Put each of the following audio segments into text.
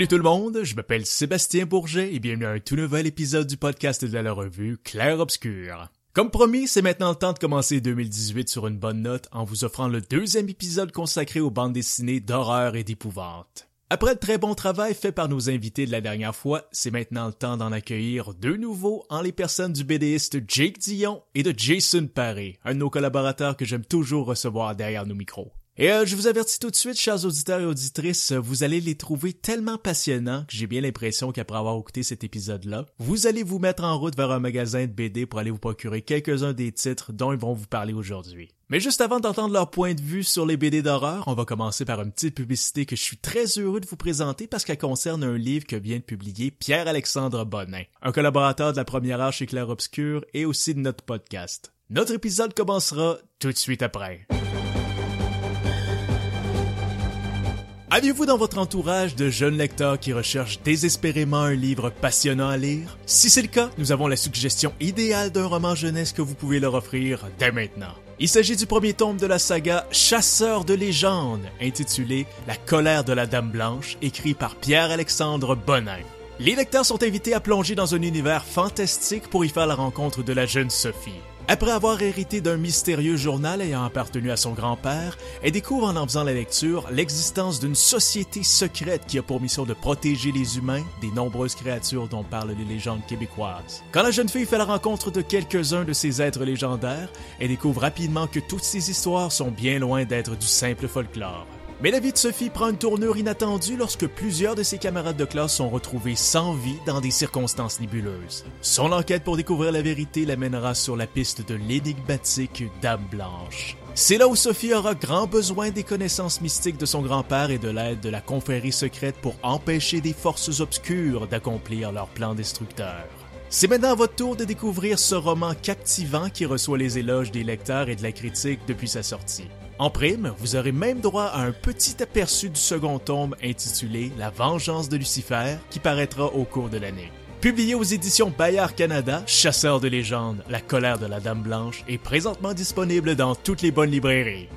Salut tout le monde, je m'appelle Sébastien Bourget et bienvenue à un tout nouvel épisode du podcast de la revue Claire Obscur. Comme promis, c'est maintenant le temps de commencer 2018 sur une bonne note en vous offrant le deuxième épisode consacré aux bandes dessinées d'horreur et d'épouvante. Après le très bon travail fait par nos invités de la dernière fois, c'est maintenant le temps d'en accueillir deux nouveaux en les personnes du BDiste Jake Dion et de Jason Paré, un de nos collaborateurs que j'aime toujours recevoir derrière nos micros. Et euh, je vous avertis tout de suite, chers auditeurs et auditrices, vous allez les trouver tellement passionnants que j'ai bien l'impression qu'après avoir écouté cet épisode-là, vous allez vous mettre en route vers un magasin de BD pour aller vous procurer quelques-uns des titres dont ils vont vous parler aujourd'hui. Mais juste avant d'entendre leur point de vue sur les BD d'horreur, on va commencer par une petite publicité que je suis très heureux de vous présenter parce qu'elle concerne un livre que vient de publier Pierre-Alexandre Bonin, un collaborateur de la première heure chez Claire Obscur et aussi de notre podcast. Notre épisode commencera tout de suite après. Aviez-vous dans votre entourage de jeunes lecteurs qui recherchent désespérément un livre passionnant à lire? Si c'est le cas, nous avons la suggestion idéale d'un roman jeunesse que vous pouvez leur offrir dès maintenant. Il s'agit du premier tome de la saga Chasseur de légendes, intitulé La colère de la Dame Blanche, écrit par Pierre-Alexandre Bonin. Les lecteurs sont invités à plonger dans un univers fantastique pour y faire la rencontre de la jeune Sophie. Après avoir hérité d'un mystérieux journal ayant appartenu à son grand-père, elle découvre en en faisant la lecture l'existence d'une société secrète qui a pour mission de protéger les humains des nombreuses créatures dont parlent les légendes québécoises. Quand la jeune fille fait la rencontre de quelques-uns de ces êtres légendaires, elle découvre rapidement que toutes ces histoires sont bien loin d'être du simple folklore. Mais la vie de Sophie prend une tournure inattendue lorsque plusieurs de ses camarades de classe sont retrouvés sans vie dans des circonstances nébuleuses. Son enquête pour découvrir la vérité l'amènera sur la piste de l'énigmatique Dame Blanche. C'est là où Sophie aura grand besoin des connaissances mystiques de son grand-père et de l'aide de la confrérie secrète pour empêcher des forces obscures d'accomplir leur plan destructeur. C'est maintenant à votre tour de découvrir ce roman captivant qui reçoit les éloges des lecteurs et de la critique depuis sa sortie. En prime, vous aurez même droit à un petit aperçu du second tome intitulé La vengeance de Lucifer qui paraîtra au cours de l'année. Publié aux éditions Bayard Canada, Chasseur de légendes, La colère de la Dame Blanche est présentement disponible dans toutes les bonnes librairies.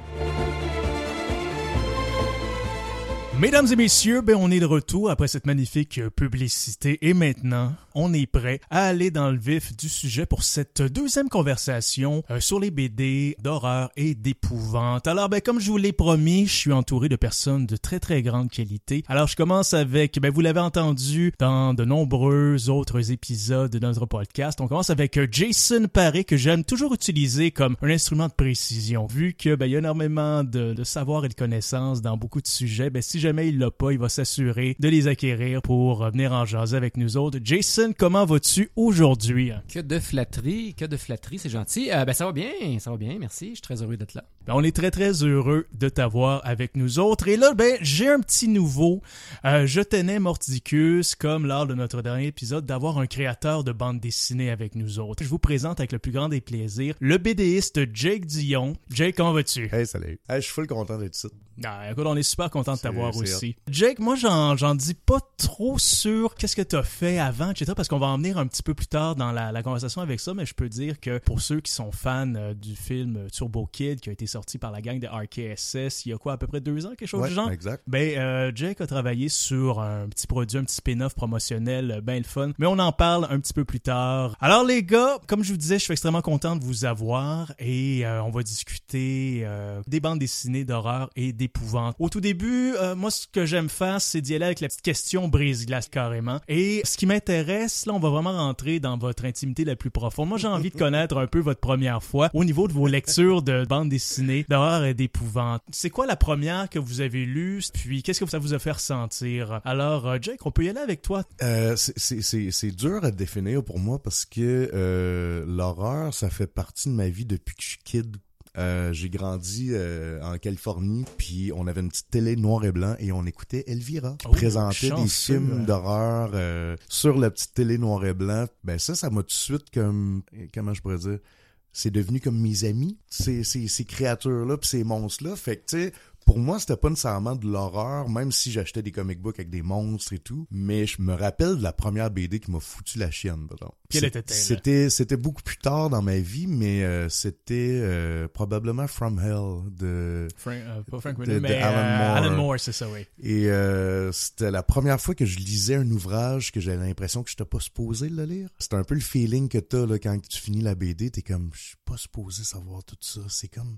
Mesdames et messieurs, ben on est de retour après cette magnifique publicité et maintenant, on est prêt à aller dans le vif du sujet pour cette deuxième conversation euh, sur les BD d'horreur et d'épouvante. Alors ben comme je vous l'ai promis, je suis entouré de personnes de très très grande qualité. Alors je commence avec ben vous l'avez entendu dans de nombreux autres épisodes de notre podcast. On commence avec euh, Jason Paré que j'aime toujours utiliser comme un instrument de précision vu que ben il y a énormément de, de savoir et de connaissances dans beaucoup de sujets. Ben si jamais il l'a pas, il va s'assurer de les acquérir pour venir en jaser avec nous autres. Jason, comment vas-tu aujourd'hui? Que de flatterie, que de flatterie, c'est gentil. Euh, ben ça va bien, ça va bien, merci. Je suis très heureux d'être là. Ben, on est très très heureux de t'avoir avec nous autres. Et là, ben j'ai un petit nouveau. Euh, je tenais Morticus, comme lors de notre dernier épisode, d'avoir un créateur de bande dessinée avec nous autres. Je vous présente avec le plus grand des plaisirs le BDiste Jake Dion. Jake, comment vas-tu? Hey, salut. Hey, je suis full content d'être ici. Ah, écoute, on est super content de t'avoir aussi. Jake, moi, j'en, j'en dis pas trop sur qu'est-ce que t'as fait avant, etc., parce qu'on va en venir un petit peu plus tard dans la, la conversation avec ça, mais je peux dire que pour ceux qui sont fans euh, du film Turbo Kid, qui a été sorti par la gang de RKSS il y a quoi, à peu près deux ans, quelque chose Ouais, du genre? exact. Ben, euh, Jake a travaillé sur un petit produit, un petit spin-off promotionnel, euh, ben le fun. Mais on en parle un petit peu plus tard. Alors les gars, comme je vous disais, je suis extrêmement content de vous avoir et euh, on va discuter euh, des bandes dessinées d'horreur et d'épouvante. Au tout début, euh, moi ce que j'aime faire, c'est d'y aller avec la petite question brise-glace carrément. Et ce qui m'intéresse, là, on va vraiment rentrer dans votre intimité la plus profonde. Moi, j'ai envie de connaître un peu votre première fois au niveau de vos lectures de bandes dessinées d'horreur et d'épouvante. C'est quoi la première que vous avez lue? Puis qu'est-ce que ça vous a fait ressentir? Alors, euh, Jake, on peut y aller avec toi. Euh, c'est dur à définir pour moi parce que euh, l'horreur, ça fait partie de ma vie depuis que je suis kid. Euh, j'ai grandi euh, en Californie, puis on avait une petite télé noir et blanc et on écoutait Elvira qui Oh, présentait des films d'horreur euh, sur la petite télé noir et blanc. Ben ça, ça m'a tout de suite comme comment je pourrais dire, c'est devenu comme mes amis, ces, ces, ces créatures-là puis ces monstres-là. Fait que tu sais, pour moi, c'était pas nécessairement de l'horreur, même si j'achetais des comic books avec des monstres et tout. Mais je me rappelle de la première BD qui m'a foutu la chienne. Était-elle? C'était c'était beaucoup plus tard dans ma vie, mais euh, c'était euh, probablement From Hell de Frank, euh, pas Frank de- de mais Alan euh, Moore. Alan Moore, c'est ça, oui. et euh, c'était la première fois que je lisais un ouvrage que j'avais l'impression que je n'étais pas supposé le lire. C'est un peu le feeling que t'as là quand tu finis la BD, t'es comme je suis pas supposé savoir tout ça. C'est comme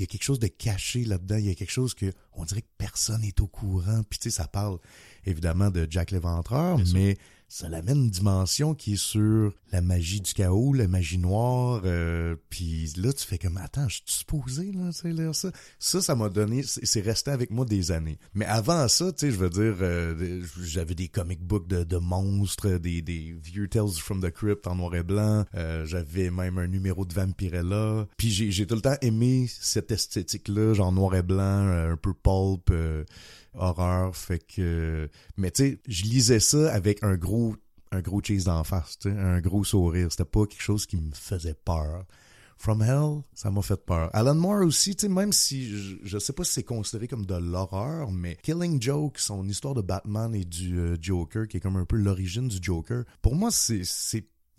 il y a quelque chose de caché là-dedans, il y a quelque chose que on dirait que personne est au courant. Puis tu sais ça parle évidemment de Jack l'Éventreur, sûr. Ça l'amène une dimension qui est sur la magie du chaos, la magie noire. euh, puis là, tu fais comme, attends, je suis supposé là, tu sais, lire ça? Ça, ça m'a donné, c'est resté avec moi des années. Mais avant ça, tu sais, je veux dire, euh, j'avais des comic books de, de monstres, des, des vieux Tales from the Crypt en noir et blanc. Euh, j'avais même un numéro de Vampirella. Puis j'ai j'ai tout le temps aimé cette esthétique-là, genre noir et blanc, euh, un peu pulp. Horreur fait que mais tu sais je lisais ça avec un gros un gros cheese d'en face un gros sourire. C'était pas quelque chose qui me faisait peur. From Hell ça m'a fait peur. Alan Moore aussi tu sais même si je, sais pas si c'est considéré comme de l'horreur mais Killing Joke son histoire de Batman et du euh, Joker qui est comme un peu l'origine du Joker pour moi c'est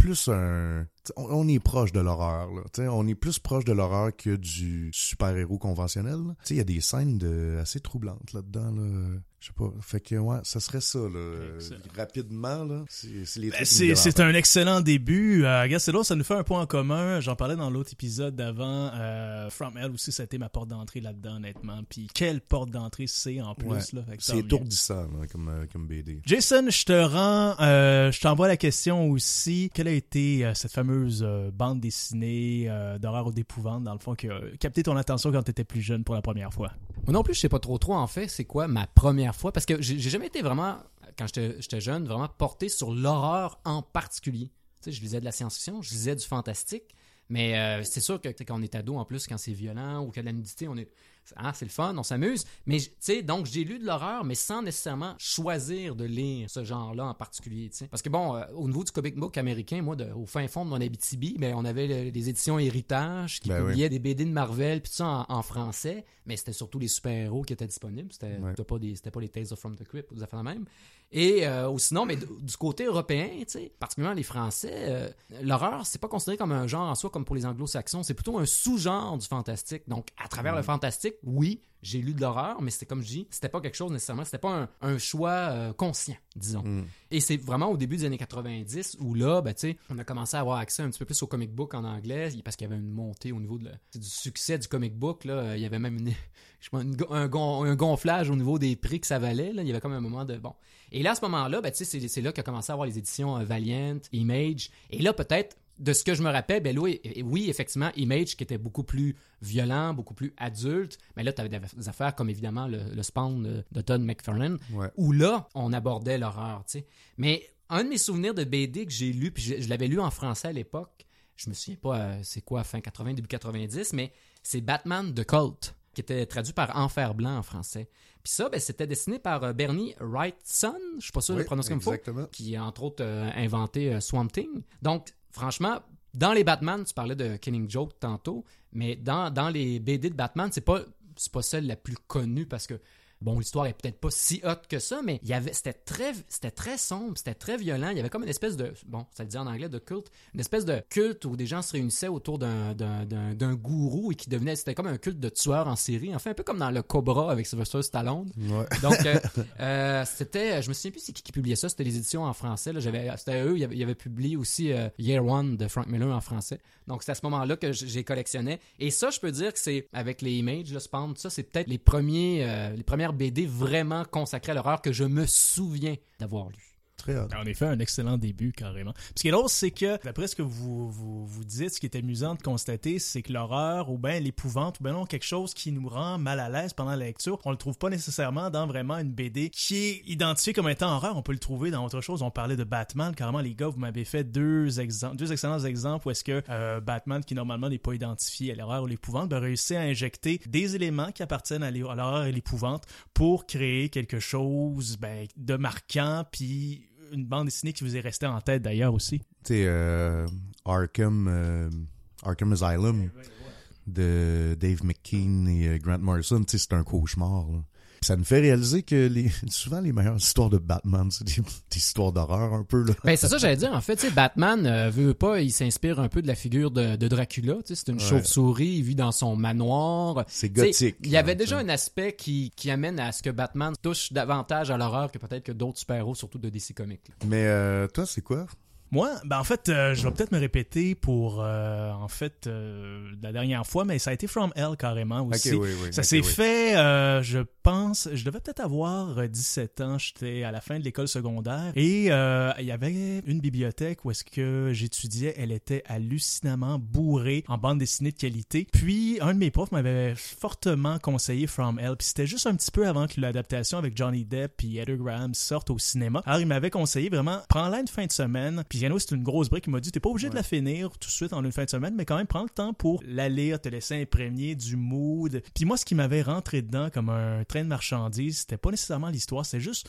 plus un on, est proche de l'horreur là. T'sais, on est plus proche de l'horreur que du super-héros conventionnel il y a des scènes de assez troublantes là-dedans là je sais pas fait que ouais ça serait ça là Excellent. Euh, rapidement là c'est c'est les Ben, C'est un excellent début. Euh, regarde, c'est là, ça nous fait un point en commun. J'en parlais dans l'autre épisode d'avant. Euh, From Hell aussi, ça a été ma porte d'entrée là-dedans, honnêtement. Puis quelle porte d'entrée c'est en plus. Ouais. là. C'est étourdissant là, comme euh, comme BD Jason, je te rends, euh, je t'envoie la question aussi. Quelle a été euh, cette fameuse euh, bande dessinée euh, d'horreur ou d'épouvante, dans le fond, qui a capté ton attention quand tu étais plus jeune pour la première fois? Moi non plus, je sais pas trop trop en fait, c'est quoi ma première fois parce que j'ai jamais été vraiment quand j'étais jeune vraiment porté sur l'horreur en particulier. Tu sais, je lisais de la science-fiction, je lisais du fantastique, mais euh, c'est sûr que quand on est ado en plus quand c'est violent ou qu'il y a de la nudité, on est ah, c'est le fun, on s'amuse, mais tu sais donc j'ai lu de l'horreur mais sans nécessairement choisir de lire ce genre-là en particulier. Parce que bon, euh, au niveau du comic book américain, moi de- au fin fond de mon Abitibi, ben on avait le- les éditions Héritage qui Ben oui. publiaient des BD de Marvel puis tout ça en, en français, mais c'était surtout les super-héros qui étaient disponibles, c'était Ouais. pas des pas les Tales of from the Crypt ou des affaires de même. Et euh, ou sinon mais du côté européen, tu sais, particulièrement les Français, euh, l'horreur, c'est pas considéré comme un genre en soi comme pour les anglo-saxons, c'est plutôt un sous-genre du fantastique. Donc à travers le fantastique, oui, j'ai lu de l'horreur, mais c'était comme je dis, c'était pas quelque chose nécessairement, c'était pas un, un choix euh, conscient, disons. Mm. Et c'est vraiment au début des années 90 où là, ben, tu sais, on a commencé à avoir accès un petit peu plus au comic book en anglais parce qu'il y avait une montée au niveau de du succès du comic book. Là. Euh, Il y avait même une, je une un, gon- un gonflage au niveau des prix que ça valait. Là. Il y avait comme un moment de bon. Et là, à ce moment-là, ben, tu sais, c'est, c'est là qu'a commencé à avoir les éditions euh, Valiant, Image. Et là, peut-être, de ce que je me rappelle, ben oui, oui, effectivement, Image qui était beaucoup plus violent, beaucoup plus adulte. Mais là, tu avais des affaires comme évidemment le, le Spawn de, Todd McFarlane ouais où là, on abordait l'horreur, tu sais. Mais un de mes souvenirs de BD que j'ai lu, puis je, je l'avais lu en français à l'époque, je me souviens pas euh, c'est quoi, fin 80, début 90, mais c'est Batman de Colt, qui était traduit par Enfer Blanc en français. Puis ça, ben, c'était dessiné par euh, Bernie Wrightson, je suis pas sûr de Oui, le prononcer comme faut, qui a entre autres euh, inventé euh, Swamp Thing. Donc, franchement, dans les Batman, tu parlais de Killing Joke tantôt, mais dans, dans les BD de Batman, c'est pas c'est pas celle la plus connue parce que bon, l'histoire est peut-être pas si hot que ça, mais il y avait c'était très c'était très sombre, c'était très violent, il y avait comme une espèce de bon, ça le dit en anglais de culte, une espèce de culte où des gens se réunissaient autour d'un d'un, d'un, d'un gourou et qui devenait c'était comme un culte de tueur en série, enfin un peu comme dans le Cobra avec Sylvester Stallone. ouais Donc, euh, euh, c'était, je me souviens plus c'est qui qui publiait ça, c'était les éditions en français. Là, j'avais, c'était eux, ils avaient, ils avaient publié aussi euh, Year One de Frank Miller en français. Donc, c'est à ce moment-là que j'ai collectionné. Et ça, je peux dire que c'est avec les images, le Spawn, ça, c'est peut-être les premiers, les premières BD vraiment consacrées à l'horreur que je me souviens d'avoir lu. En effet, un excellent début, carrément. Ce qui est drôle, c'est que, d'après ce que vous, vous, vous dites, ce qui est amusant de constater, c'est que l'horreur, ou bien l'épouvante, ou bien non, quelque chose qui nous rend mal à l'aise pendant la lecture, on le trouve pas nécessairement dans vraiment une BD qui est identifiée comme étant horreur. On peut le trouver dans autre chose. On parlait de Batman. Carrément, les gars, vous m'avez fait deux exemples, deux excellents exemples où est-ce que euh, Batman, qui normalement n'est pas identifié à l'horreur ou l'épouvante, ben, réussit à injecter des éléments qui appartiennent à l'horreur et l'épouvante pour créer quelque chose ben, de marquant, puis une bande dessinée qui vous est restée en tête d'ailleurs aussi? tu sais euh, Arkham euh, Arkham Asylum de Dave McKean et euh, Grant Morrison, tu sais, c'est un cauchemar. Là. Ça me fait réaliser que les, souvent les meilleures histoires de Batman, c'est des, des histoires d'horreur un peu. Là. Ben, c'est ça, j'allais dire. En fait, tu sais, Batman euh, veut pas, il s'inspire un peu de la figure de, de Dracula. Tu sais, c'est une Ouais. chauve-souris, il vit dans son manoir. C'est gothique. Il y avait déjà un aspect qui, qui amène à ce que Batman touche davantage à l'horreur que peut-être que d'autres super-héros, surtout de DC Comics. là. Mais euh, toi, c'est quoi? Moi, ben en fait, euh, je vais peut-être me répéter pour euh, en fait euh, la dernière fois, mais ça a été From Hell carrément aussi. oui, oui. Ça s'est oui. fait, euh, je pense, je devais peut-être avoir euh, 17 ans, j'étais à la fin de l'école secondaire et euh, il y avait une bibliothèque où est-ce que j'étudiais, elle était hallucinamment bourrée en bande dessinée de qualité. Puis un de mes profs m'avait fortement conseillé From Hell, puis c'était juste un petit peu avant que l'adaptation avec Johnny Depp et Edgar Graham sorte au cinéma. Alors il m'avait conseillé vraiment, prends-la une fin de semaine, puis C'est une grosse brique, il m'a dit t'es pas obligé de la finir tout de suite en une fin de semaine, mais quand même prends le temps pour la lire, te laisser imprégner du mood. Puis moi ce qui m'avait rentré dedans comme un train de marchandises, c'était pas nécessairement l'histoire, c'est juste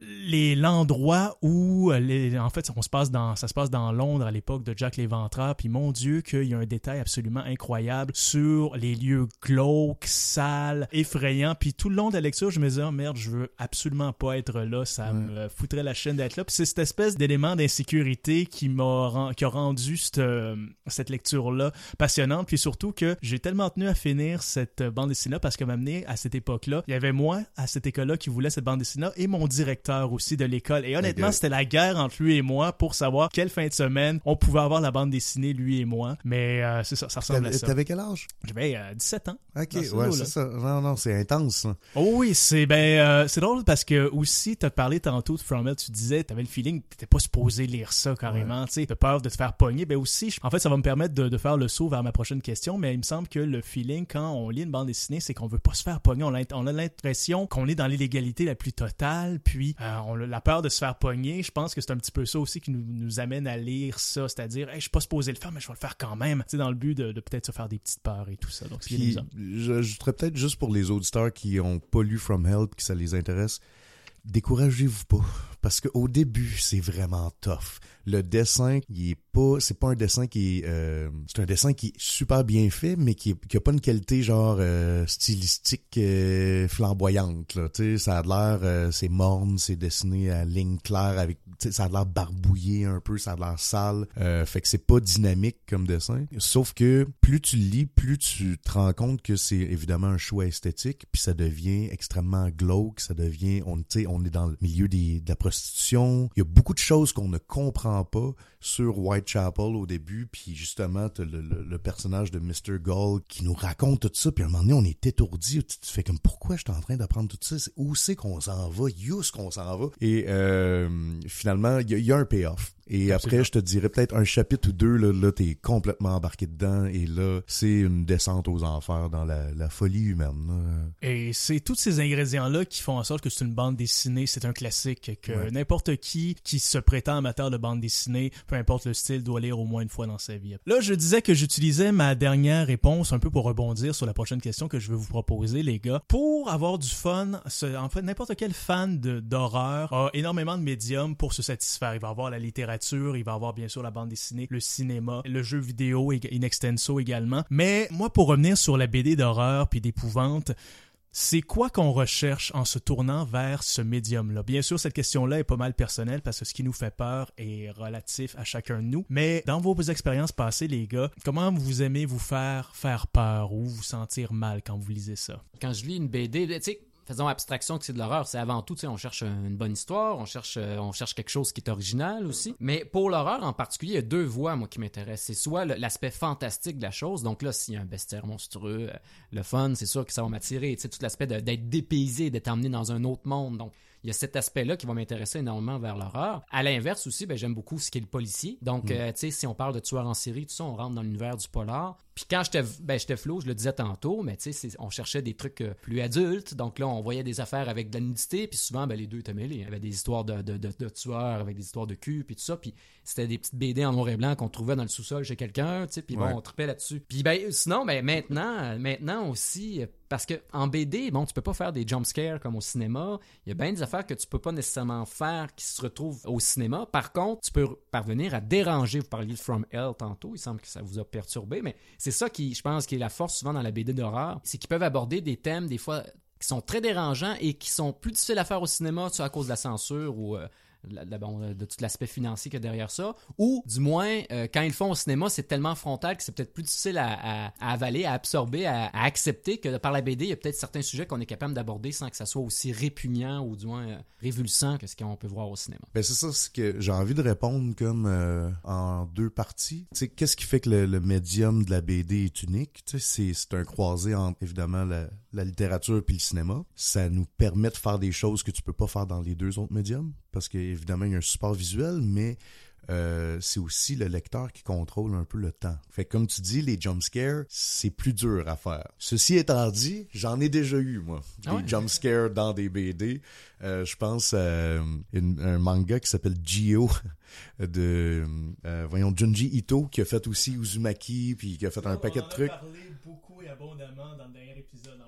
les l'endroit où euh, les, en fait on se passe dans ça se passe dans Londres à l'époque de Jack l'Éventreur puis mon dieu qu'il y a un détail absolument incroyable sur les lieux glauques sales effrayants puis tout le long de la lecture je me disais oh merde je veux absolument pas être là ça Ouais. me foutrait la chaîne d'être là puis c'est cette espèce d'élément d'insécurité qui m'a qui a rendu cette euh, cette lecture là passionnante puis surtout que j'ai tellement tenu à finir cette bande dessinée parce que m'amener à cette époque là il y avait moi à cette école là qui voulait cette bande dessinée et mon directeur aussi de l'école et honnêtement c'était la guerre entre lui et moi pour savoir quelle fin de semaine on pouvait avoir la bande dessinée lui et moi mais euh, c'est ça ça ressemble à ça t'avais quel âge? j'avais euh, 17 ans Ok, ce ouais, c'est ça. Non, non, c'est intense. Oh oui, c'est ben euh, c'est drôle parce que aussi t'as parlé tantôt de From Hell, tu disais t'avais le feeling que t'étais pas supposé lire ça carrément, tu sais, t'as peur de te faire pogner. Ben aussi, je- en fait, ça va me permettre de, de faire le saut vers ma prochaine question, mais il me semble que le feeling quand on lit une bande dessinée, c'est qu'on veut pas se faire pogner. On a, on a l'impression qu'on est dans l'illégalité la plus totale, puis euh, on a la peur de se faire pogner. Je pense que c'est un petit peu ça aussi qui nous, nous amène à lire ça, c'est-à-dire, hey, je suis pas supposé le faire, mais je vais le faire quand même, tu dans le but de, de peut-être se faire des petites peurs et tout ça. Donc, Puis, amusant. j'ajouterais peut-être juste pour les auditeurs qui ont pas lu From Hell pis que ça les intéresse, découragez-vous pas. Parce qu'au début, c'est vraiment tough. Le dessin, il est pas, c'est pas un dessin qui est, euh, c'est un dessin qui est super bien fait, mais qui, qui a pas une qualité genre euh, stylistique euh, flamboyante. Là, tu sais, ça a l'air, euh, c'est morne, c'est dessiné à ligne claire avec, ça a l'air barbouillé un peu, ça a l'air sale. Euh, fait que c'est pas dynamique comme dessin. Sauf que plus tu lis, plus tu te rends compte que c'est évidemment un choix esthétique, puis ça devient extrêmement glauque, ça devient, on, on est dans le milieu des, de la Il y a beaucoup de choses qu'on ne comprend pas sur Whitechapel au début, puis justement, t'as le, le, le personnage de Mr. Gull qui nous raconte tout ça, puis à un moment donné, on est étourdi, tu te fais comme, pourquoi je suis en train d'apprendre tout ça? Où c'est qu'on s'en va? Où est-ce qu'on s'en va? Et euh, finalement, il y, a- il y a un payoff. Et Absolument. après, je te dirais peut-être un chapitre ou deux, là, là t'es complètement embarqué dedans, et là, c'est une descente aux enfers dans la, la folie humaine. là. Et c'est tous ces ingrédients-là qui font en sorte que c'est une bande dessinée, c'est un classique, que Ouais. n'importe qui qui se prétend amateur de bande dessinée, peu importe le style, doit lire au moins une fois dans sa vie. Là, je disais que j'utilisais ma dernière réponse un peu pour rebondir sur la prochaine question que je vais vous proposer, les gars. Pour avoir du fun, en fait, n'importe quel fan d'horreur a énormément de médiums pour se satisfaire. Il va avoir la littérature, il va avoir bien sûr la bande dessinée, le cinéma, le jeu vidéo in extenso également. Mais moi, pour revenir sur la BD d'horreur puis d'épouvante, c'est quoi qu'on recherche en se tournant vers ce médium-là? Bien sûr, cette question-là est pas mal personnelle parce que ce qui nous fait peur est relatif à chacun de nous. Mais dans vos expériences passées, les gars, comment vous aimez vous faire faire peur ou vous sentir mal quand vous lisez ça? Quand je lis une BD, tu sais, faisons abstraction que c'est de l'horreur, c'est avant tout, tu sais, on cherche une bonne histoire, on cherche, euh, on cherche quelque chose qui est original aussi. Mais pour l'horreur en particulier, il y a deux voies, moi, qui m'intéressent. C'est soit l'aspect fantastique de la chose, donc là, s'il y a un bestiaire monstrueux, euh, le fun, c'est sûr que ça va m'attirer, tu sais, tout l'aspect d'être dépaysé, d'être emmené dans un autre monde, donc il y a cet aspect-là qui va m'intéresser énormément vers l'horreur. À l'inverse aussi, ben, j'aime beaucoup ce qu'est le policier. Donc, euh, tu sais, si on parle de tueurs en série, tout ça, on rentre dans l'univers du polar. Puis quand j'étais ben, flou, je le disais tantôt, mais tu sais, on cherchait des trucs euh, plus adultes. Donc là, on voyait des affaires avec de la nudité, puis souvent, ben, les deux étaient mêlés. Il y avait des histoires de, de, de, de tueurs avec des histoires de cul, puis tout ça. Puis c'était des petites BD en noir et blanc qu'on trouvait dans le sous-sol chez quelqu'un, tu sais, puis bon, on tripait là-dessus. Puis ben, sinon, ben, maintenant, euh, maintenant aussi, euh, Parce que en BD, bon, tu peux pas faire des jump scares comme au cinéma. Il y a bien des affaires que tu peux pas nécessairement faire qui se retrouvent au cinéma. Par contre, tu peux parvenir à déranger. Vous parliez de From Hell tantôt. Il semble que ça vous a perturbé, mais c'est ça qui, je pense, qui est la force souvent dans la BD d'horreur, c'est qu'ils peuvent aborder des thèmes des fois qui sont très dérangeants et qui sont plus difficiles à faire au cinéma, soit à cause de la censure ou euh, de tout l'aspect financier qu'il y a derrière ça, ou du moins, euh, quand ils le font au cinéma, c'est tellement frontal que c'est peut-être plus difficile à, avaler, à absorber, à, accepter que par la BD, il y a peut-être certains sujets qu'on est capable d'aborder sans que ça soit aussi répugnant ou du moins euh, révulsant que ce qu'on peut voir au cinéma. Ben c'est ça, ce que j'ai envie de répondre comme en deux parties. Qu'est-ce qui fait que le, médium de la BD est unique? C'est un croisé entre, évidemment, la, la littérature puis le cinéma. Ça nous permet de faire des choses que tu peux pas faire dans les deux autres médiums parce qu'évidemment, il y a un support visuel, mais euh, c'est aussi le lecteur qui contrôle un peu le temps. Fait comme tu dis, les jump scares, c'est plus dur à faire. Ceci étant dit, j'en ai déjà eu, moi, ah des jump scares dans des BD. Euh, je pense à un manga qui s'appelle Gio de, euh, voyons, Junji Ito, qui a fait aussi Uzumaki, puis qui a fait un paquet de trucs. parlé beaucoup et abondamment dans le dernier épisode,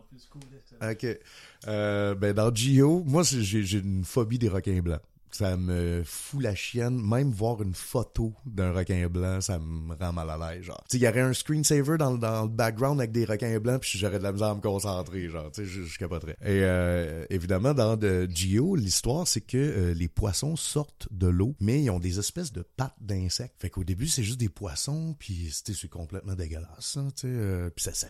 ok. ben, dans Gio, moi, j'ai une phobie des requins blancs ça me fout la chienne. Même voir une photo d'un requin blanc, ça me rend mal à l'aise. Genre, il y aurait un screensaver dans, le background avec des requins blancs, puis j'aurais de la misère à me concentrer. Genre, tu sais, je, je capoterais. Et euh, évidemment, dans de Geo, l'histoire, c'est que euh, les poissons sortent de l'eau, mais ils ont des espèces de pattes d'insectes. Fait qu'au début, c'est juste des poissons, puis c'est complètement dégueulasse. Hein, tu sais, euh, puis ça, ça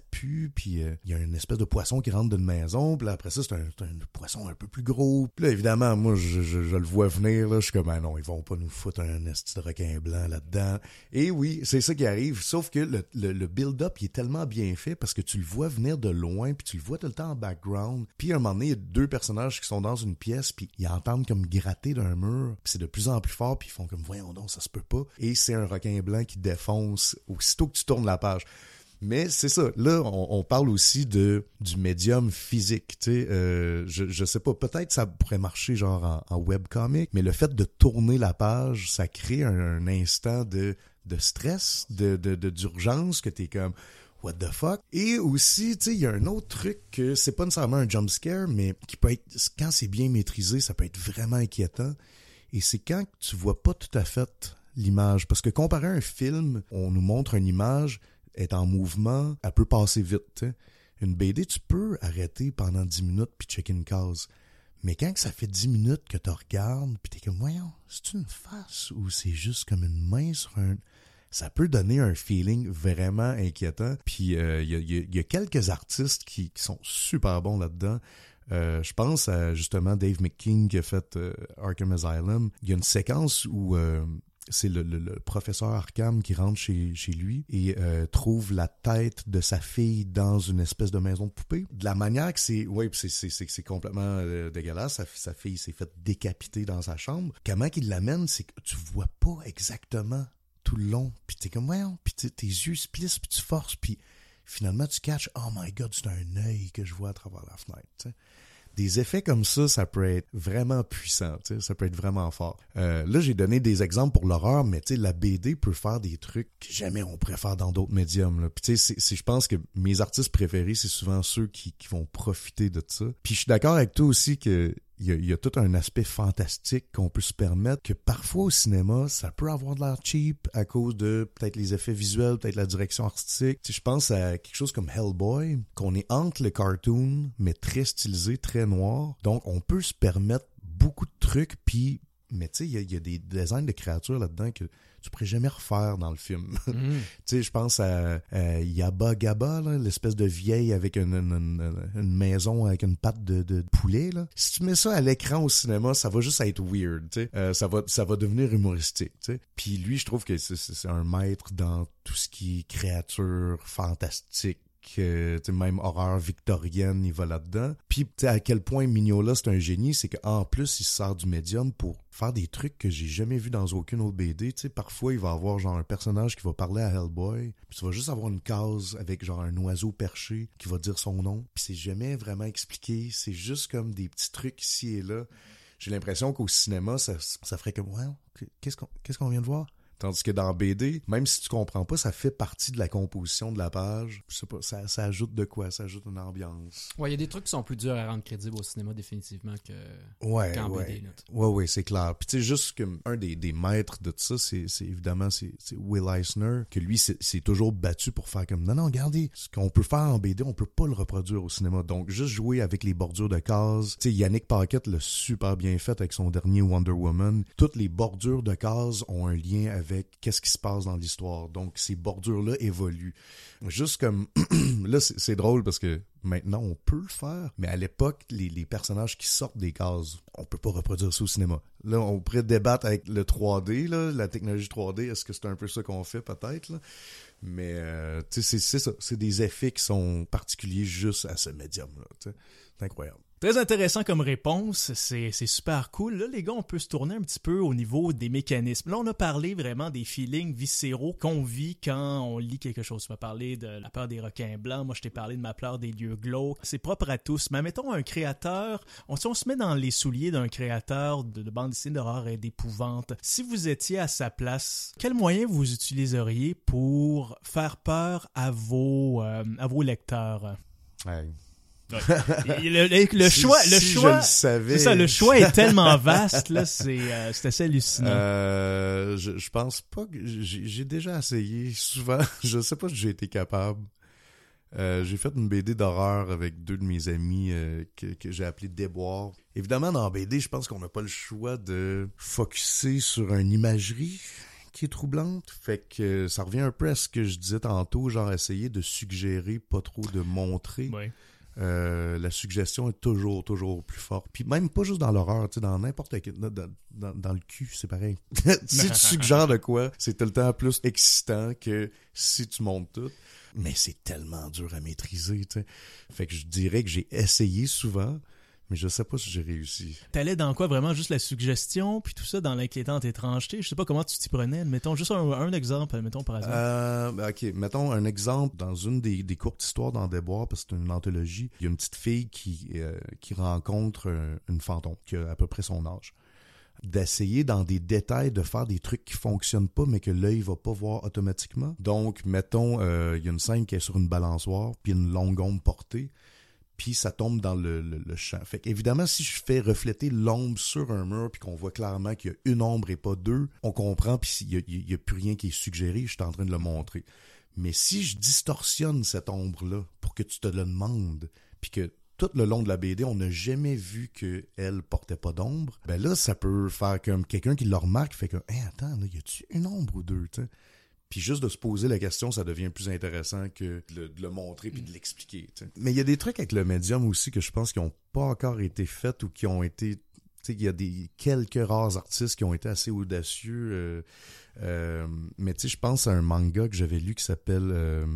puis il y a une espèce de poisson qui rentre d'une maison, puis après ça, c'est un, poisson un peu plus gros. Puis là, évidemment, moi, je, le vois venir, là, je suis comme, ah non, ils vont pas nous foutre un esti de requin blanc là-dedans. Et oui, c'est ça qui arrive, sauf que le, build-up, il est tellement bien fait parce que tu le vois venir de loin, puis tu le vois tout le temps en background. Puis à un moment donné, il y a deux personnages qui sont dans une pièce, puis ils entendent comme gratter d'un mur, puis c'est de plus en plus fort, puis ils font comme, voyons donc, ça se peut pas. Et c'est un requin blanc qui défonce aussitôt que tu tournes la page. Mais c'est ça. Là, on, parle aussi de du médium physique. Tu sais, euh, je, je sais pas. Peut-être ça pourrait marcher genre en, webcomic, mais le fait de tourner la page, ça crée un, instant de de stress, de d'urgence que t'es comme what the fuck? Et aussi, tu sais, il y a un autre truc que c'est pas nécessairement un jump scare, mais qui peut être quand c'est bien maîtrisé, ça peut être vraiment inquiétant. Et c'est quand tu vois pas tout à fait l'image, parce que comparé à un film, on nous montre une image est en mouvement, elle peut passer vite. Une BD, tu peux arrêter pendant 10 minutes puis checker une case. Mais quand ça fait 10 minutes que tu regardes, puis t'es comme, voyons, c'est une face ou c'est juste comme une main sur un... Ça peut donner un feeling vraiment inquiétant. Puis il euh, y, a, quelques artistes qui, sont super bons là-dedans. Euh, je pense à justement Dave McKean qui a fait euh, Arkham Asylum. Il y a une séquence où c'est le, professeur Arkham qui rentre chez, lui et euh, trouve la tête de sa fille dans une espèce de maison de poupée. De la manière que c'est, c'est, complètement euh, dégueulasse. Sa, sa fille s'est faite décapiter dans sa chambre. Comment qu'il l'amène, c'est que tu vois pas exactement tout le long. Puis t'es comme, ouais, puis tes yeux se plissent, puis tu forces, puis finalement tu catches, oh my god, c'est un œil que je vois à travers la fenêtre des effets comme ça, ça peut être vraiment puissant, ça peut être vraiment fort. Euh, là, j'ai donné des exemples pour l'horreur, mais la BD peut faire des trucs que jamais on pourrait faire dans d'autres médiums. Là. Puis je pense que mes artistes préférés, c'est souvent ceux qui, qui vont profiter de ça. Puis je suis d'accord avec toi aussi que il y, a, tout un aspect fantastique qu'on peut se permettre que parfois au cinéma, ça peut avoir de l'air cheap à cause de peut-être les effets visuels, peut-être la direction artistique. Tu je pense à quelque chose comme Hellboy, qu'on est entre le cartoon, mais très stylisé, très noir. Donc, on peut se permettre beaucoup de trucs, puis mais tu sais, il y, a des designs de créatures là-dedans que tu pourrais jamais refaire dans le film. Mm. tu sais, je pense à, Yaba Gaba, l'espèce de vieille avec une, une, maison avec une patte de, de, poulet. Là. Si tu mets ça à l'écran au cinéma, ça va juste être weird. Tu sais. Euh, ça, va, ça va devenir humoristique. Tu sais. Puis lui, je trouve que c'est un maître dans tout ce qui est créature fantastique même horreur victorienne, il va là-dedans. Puis à quel point Mignola c'est un génie, c'est qu'en plus il sort du médium pour faire des trucs que j'ai jamais vu dans aucune autre BD. parfois il va avoir genre un personnage qui va parler à Hellboy, puis tu vas juste avoir une case avec genre un oiseau perché qui va dire son nom, puis c'est jamais vraiment expliqué, c'est juste comme des petits trucs ici et là. J'ai l'impression qu'au cinéma ça, ça ferait comme ouais, qu'est-ce qu'est-ce qu'on vient de voir? Tandis que dans BD, même si tu comprends pas, ça fait partie de la composition de la page. Je sais pas, ça, ça ajoute de quoi? Ça ajoute une ambiance. Ouais, il y a des trucs qui sont plus durs à rendre crédibles au cinéma, définitivement, que Ouais, qu'en ouais. BD. là. Ouais, ouais, c'est clair. Puis tu sais, juste que un des, des maîtres de tout ça, c'est c'est évidemment c'est c'est Will Eisner, que lui c'est c'est toujours battu pour faire comme non non, regardez, ce qu'on peut faire en BD, on peut pas le reproduire au cinéma. Donc juste jouer avec les bordures de cases. Tu sais, Yannick Paquette l'a super bien fait avec son dernier Wonder Woman. Toutes les bordures de cases ont un lien avec qu'est-ce qui se passe dans l'histoire. Donc ces bordures là évoluent. Juste comme là c'est drôle parce que maintenant on peut le faire, mais à l'époque les, personnages qui sortent des cases, on peut pas reproduire ça au cinéma. Là on pourrait débattre avec le 3D là, la technologie 3D, est-ce que c'est un peu ça qu'on fait peut-être? Mais euh, c'est ça, c'est des effets qui sont particuliers juste à ce médium là, tu sais. C'est incroyable. Très intéressant comme réponse, c'est super cool. Là, les gars, on peut se tourner un petit peu au niveau des mécanismes. Là, on a parlé vraiment des feelings viscéraux qu'on vit quand on lit quelque chose. Tu m'as parlé de la peur des requins blancs, moi je t'ai parlé de ma peur des lieux glauques. C'est propre à tous. Mais mettons un créateur, on, si on se met dans les souliers d'un créateur de, de bande dessinée d'horreur et d'épouvante, si vous étiez à sa place, quels moyens vous utiliseriez pour faire peur à vos, euh, à vos lecteurs? Le, le- le Si- choix, le si je choix, le savais. c'est ça, le choix est tellement vaste là, c'est euh, c'est assez hallucinant. Euh, je, je pense pas que j'ai déjà essayé souvent. je sais pas si j'ai été capable. Euh, j'ai fait une BD d'horreur avec deux de mes amis que, que j'ai appelé Déboire. Évidemment, dans BD, je pense qu'on n'a pas le choix de focuser sur une imagerie qui est troublante. Fait que ça revient un peu à ce que je disais tantôt, genre essayer de suggérer, pas trop de montrer. Ouais. Euh, la suggestion est toujours, toujours plus forte. Puis même pas juste dans l'horreur, tu sais, dans n'importe quel... Dans, dans, dans le cul, c'est pareil. si tu suggères de quoi, c'est tout le temps plus excitant que si tu montes tout. Mais c'est tellement dur à maîtriser, tu sais. Fait que je dirais que j'ai essayé souvent, mais je sais pas si j'ai réussi. T'allais dans quoi vraiment juste la suggestion puis tout ça dans l'inquiétante étrangeté? Je sais pas comment tu t'y prenais. Mettons juste un, un exemple, mettons par exemple. Euh, ben, ok, mettons un exemple dans une des, des courtes histoires dans Déboire, parce que c'est une anthologie. Il y a une petite fille qui, euh, qui rencontre euh, une fantôme qui a à peu près son âge. D'essayer dans des détails de faire des trucs qui fonctionnent pas, mais que l'œil va pas voir automatiquement. Donc, mettons, euh, il y a une scène qui est sur une balançoire, puis une longue ombre portée, puis ça tombe dans le, champ. Fait qu'évidemment, si je fais refléter l'ombre sur un mur, puis qu'on voit clairement qu'il y a une ombre et pas deux, on comprend, puis il y a, plus rien qui est suggéré, je suis en train de le montrer. Mais si je distorsionne cette ombre-là pour que tu te le demandes, puis que tout le long de la BD, on n'a jamais vu qu'elle portait pas d'ombre, ben là, ça peut faire comme quelqu'un qui le remarque, fait que, hey, attends, là, y a-tu une ombre ou deux, tu sais? Puis juste de se poser la question, ça devient plus intéressant que de le, de le montrer puis de l'expliquer. tu sais. Mais il y a des trucs avec le médium aussi que je pense qui ont pas encore été faits ou qui ont été... Tu sais, il y a des quelques rares artistes qui ont été assez audacieux. euh, euh, mais tu sais, je pense à un manga que j'avais lu qui s'appelle euh,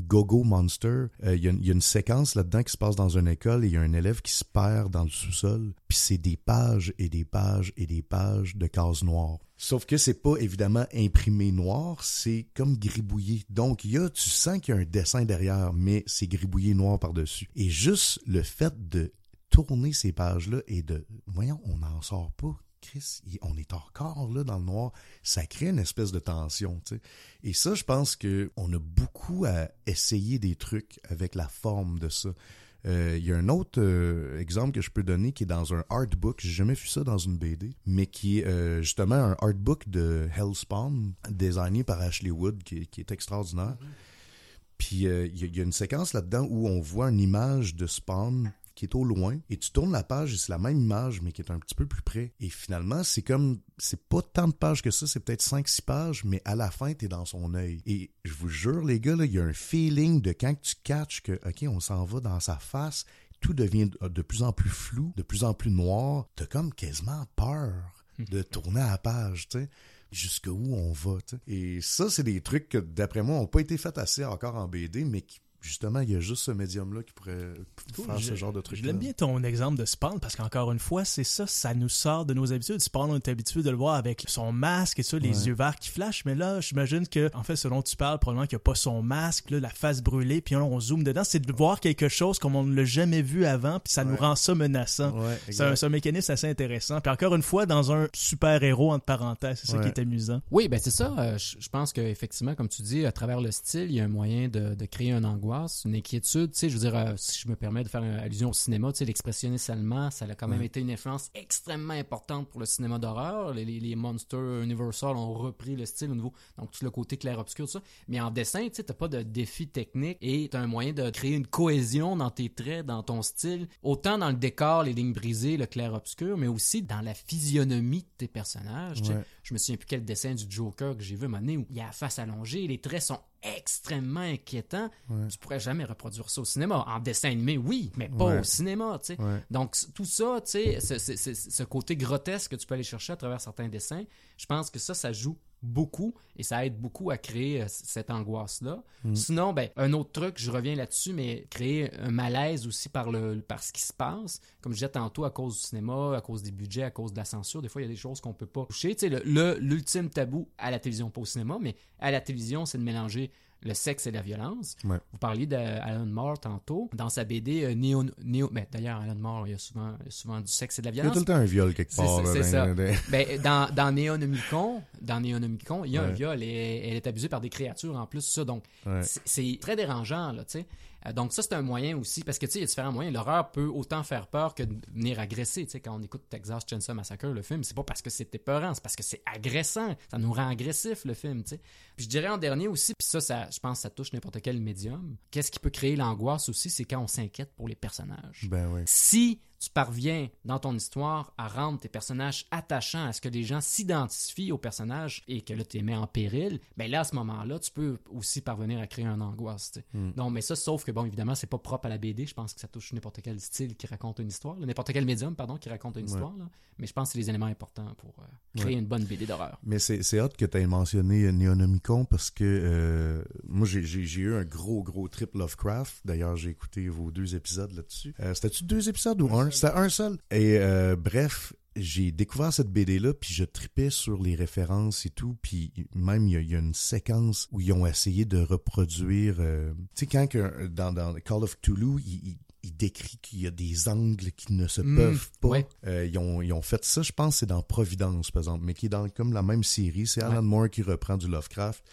Gogo Monster. Il y, a une- il y a une séquence là-dedans qui se passe dans une école et il y a un élève qui se perd dans le sous-sol. Puis c'est des pages et des pages et des pages de cases noires. Sauf que c'est pas évidemment imprimé noir, c'est comme gribouillé. Donc il y a, tu sens qu'il y a un dessin derrière, mais c'est gribouillé noir par-dessus. Et juste le fait de tourner ces pages-là et de, voyons, on n'en sort pas. Chris, on est encore là dans le noir. Ça crée une espèce de tension, tu sais. Et ça, je pense que on a beaucoup à essayer des trucs avec la forme de ça. Euh, Il y a un autre euh, exemple que je peux donner qui est dans un artbook. J'ai jamais vu ça dans une BD, mais qui est euh, justement un artbook de Hellspawn, designé par Ashley Wood, qui est, qui est extraordinaire. Puis il y, a- il y a une séquence là-dedans où on voit une image de Spawn qui est au loin et tu tournes la page et c'est la même image mais qui est un petit peu plus près. Et finalement c'est comme c'est pas tant de pages que ça c'est peut-être 5 6 pages mais à la fin t'es dans son œil. Et je vous jure les gars là il y a un feeling de quand tu catches que OK on s'en va dans sa face tout devient de- plus en plus flou de plus en plus noir. T'as comme quasiment peur de tourner à la page tu sais jusqu'où on va et ça c'est des trucs que d'après moi ont pas été faits assez encore en BD mais qui justement, il y a juste ce médium-là qui pourrait Cool, faire je- ce genre de truc. Je l'aime bien ton exemple de Spawn parce qu'encore une fois, c'est ça, ça nous sort de nos habitudes. Spawn, on est habitué de le voir avec son masque et ça, les Ouais. yeux verts qui flashent. Mais là, j'imagine que, en fait, ce dont tu parles, probablement qu'il n'y a pas son masque, là, la face brûlée, puis là, on zoome dedans. C'est de voir quelque chose comme on ne l'a jamais vu avant, puis ça nous rend ça menaçant. Ouais, C'est un, un mécanisme assez intéressant. Puis encore une fois, dans un super-héros, entre parenthèses, c'est ça Ouais. qui est amusant. Oui, ben c'est ça. Euh, je pense qu'effectivement, comme tu dis, à travers le style, il y a un moyen de, de créer une angoisse, une inquiétude. Tu sais, je veux dire, euh, si je me permets de faire une allusion au cinéma, tu sais, l'expressionnisme allemand, ça a quand même Ouais. été une influence extrêmement importante pour le cinéma d'horreur. Les, les, les Monsters Universal ont repris le style au niveau, donc tout le côté clair-obscur, tout ça. Mais en dessin, tu sais, t'as pas de défi technique et t'as un moyen de créer une cohésion dans tes traits, dans ton style, autant dans le décor, les lignes brisées, le clair-obscur, mais aussi dans la physionomie de tes personnages. tu sais. Ouais. Je me souviens plus quel dessin du Joker que j'ai vu un moment donné où il y a la face allongée, les traits sont extrêmement inquiétants. Ouais. Tu pourrais jamais reproduire ça au cinéma. En dessin animé, oui, mais pas Ouais. au cinéma, tu sais. Ouais. Donc, tout ça, tu sais, ce, ce- ce- ce côté grotesque que tu peux aller chercher à travers certains dessins, je pense que ça, ça joue beaucoup et ça aide beaucoup à créer euh, cette angoisse-là. Mm. Sinon, ben, un autre truc, je reviens là-dessus, mais créer un malaise aussi par, le, par ce qui se passe. Comme je disais tantôt, à cause du cinéma, à cause des budgets, à cause de la censure, des fois, il y a des choses qu'on peut pas toucher. Tu sais, le- le- l'ultime tabou à la télévision, pas au cinéma, mais à la télévision, c'est de mélanger le sexe et la violence. Ouais. Vous parliez d'Alan Moore tantôt. Dans sa BD euh, Néo... Néo ben, D'ailleurs, Alan Moore, il y, a souvent, il y a souvent du sexe et de la Il y a violence. tout le temps un viol quelque part. c'est là, ça. dans- dans- Ben, dans, dans Néonomicon, dans Néonomicon, il y a un viol et elle est abusée par des créatures en plus, ça. Donc, Ouais. c'est- très dérangeant, là, tu sais. Euh, Donc, ça, c'est un moyen aussi, parce que, tu sais, il y a différents moyens. L'horreur peut autant faire peur que de venir agresser, tu sais. Quand on écoute Texas Chainsaw Massacre, le film, c'est pas parce que c'est épeurant, c'est parce que c'est agressant. Ça nous rend agressif, le film, tu sais. Puis je dirais en dernier aussi, puis ça, ça, je pense que ça touche n'importe quel médium. Qu'est-ce qui peut créer l'angoisse aussi, c'est quand on s'inquiète pour les personnages. Ben ouais. Si tu parviens dans ton histoire à rendre tes personnages attachants, à ce que les gens s'identifient aux personnages et que là tu les mets en péril, ben là à ce moment-là, tu peux aussi parvenir à créer une angoisse. tu sais. Mm. Non, mais ça, sauf que bon, évidemment, c'est pas propre à la BD. Je pense que ça touche n'importe quel style qui raconte une histoire, n'importe quel médium, pardon, qui raconte une Ouais. histoire. là. Mais je pense que c'est les éléments importants pour euh, créer une bonne BD d'horreur. Mais c'est hâte que tu aies mentionné euh, Neonomicon parce que euh, moi j'ai eu un gros gros trip Lovecraft. D'ailleurs j'ai écouté vos deux épisodes là-dessus. Euh, C'était-tu deux épisodes ou un? C'était un seul. Et euh, bref. J'ai découvert cette BD là puis je tripais sur les références et tout puis même il y, a- il y a une séquence où ils ont essayé de reproduire euh, tu sais quand que, dans, dans Call of Cthulhu il, il- décrit qu'il y a des angles qui ne se Mm, peuvent pas ouais. euh, ils, ont, ils ont fait ça, je pense, c'est dans Providence, par exemple, mais qui est dans comme la même série. C'est Alan Moore qui reprend du Lovecraft,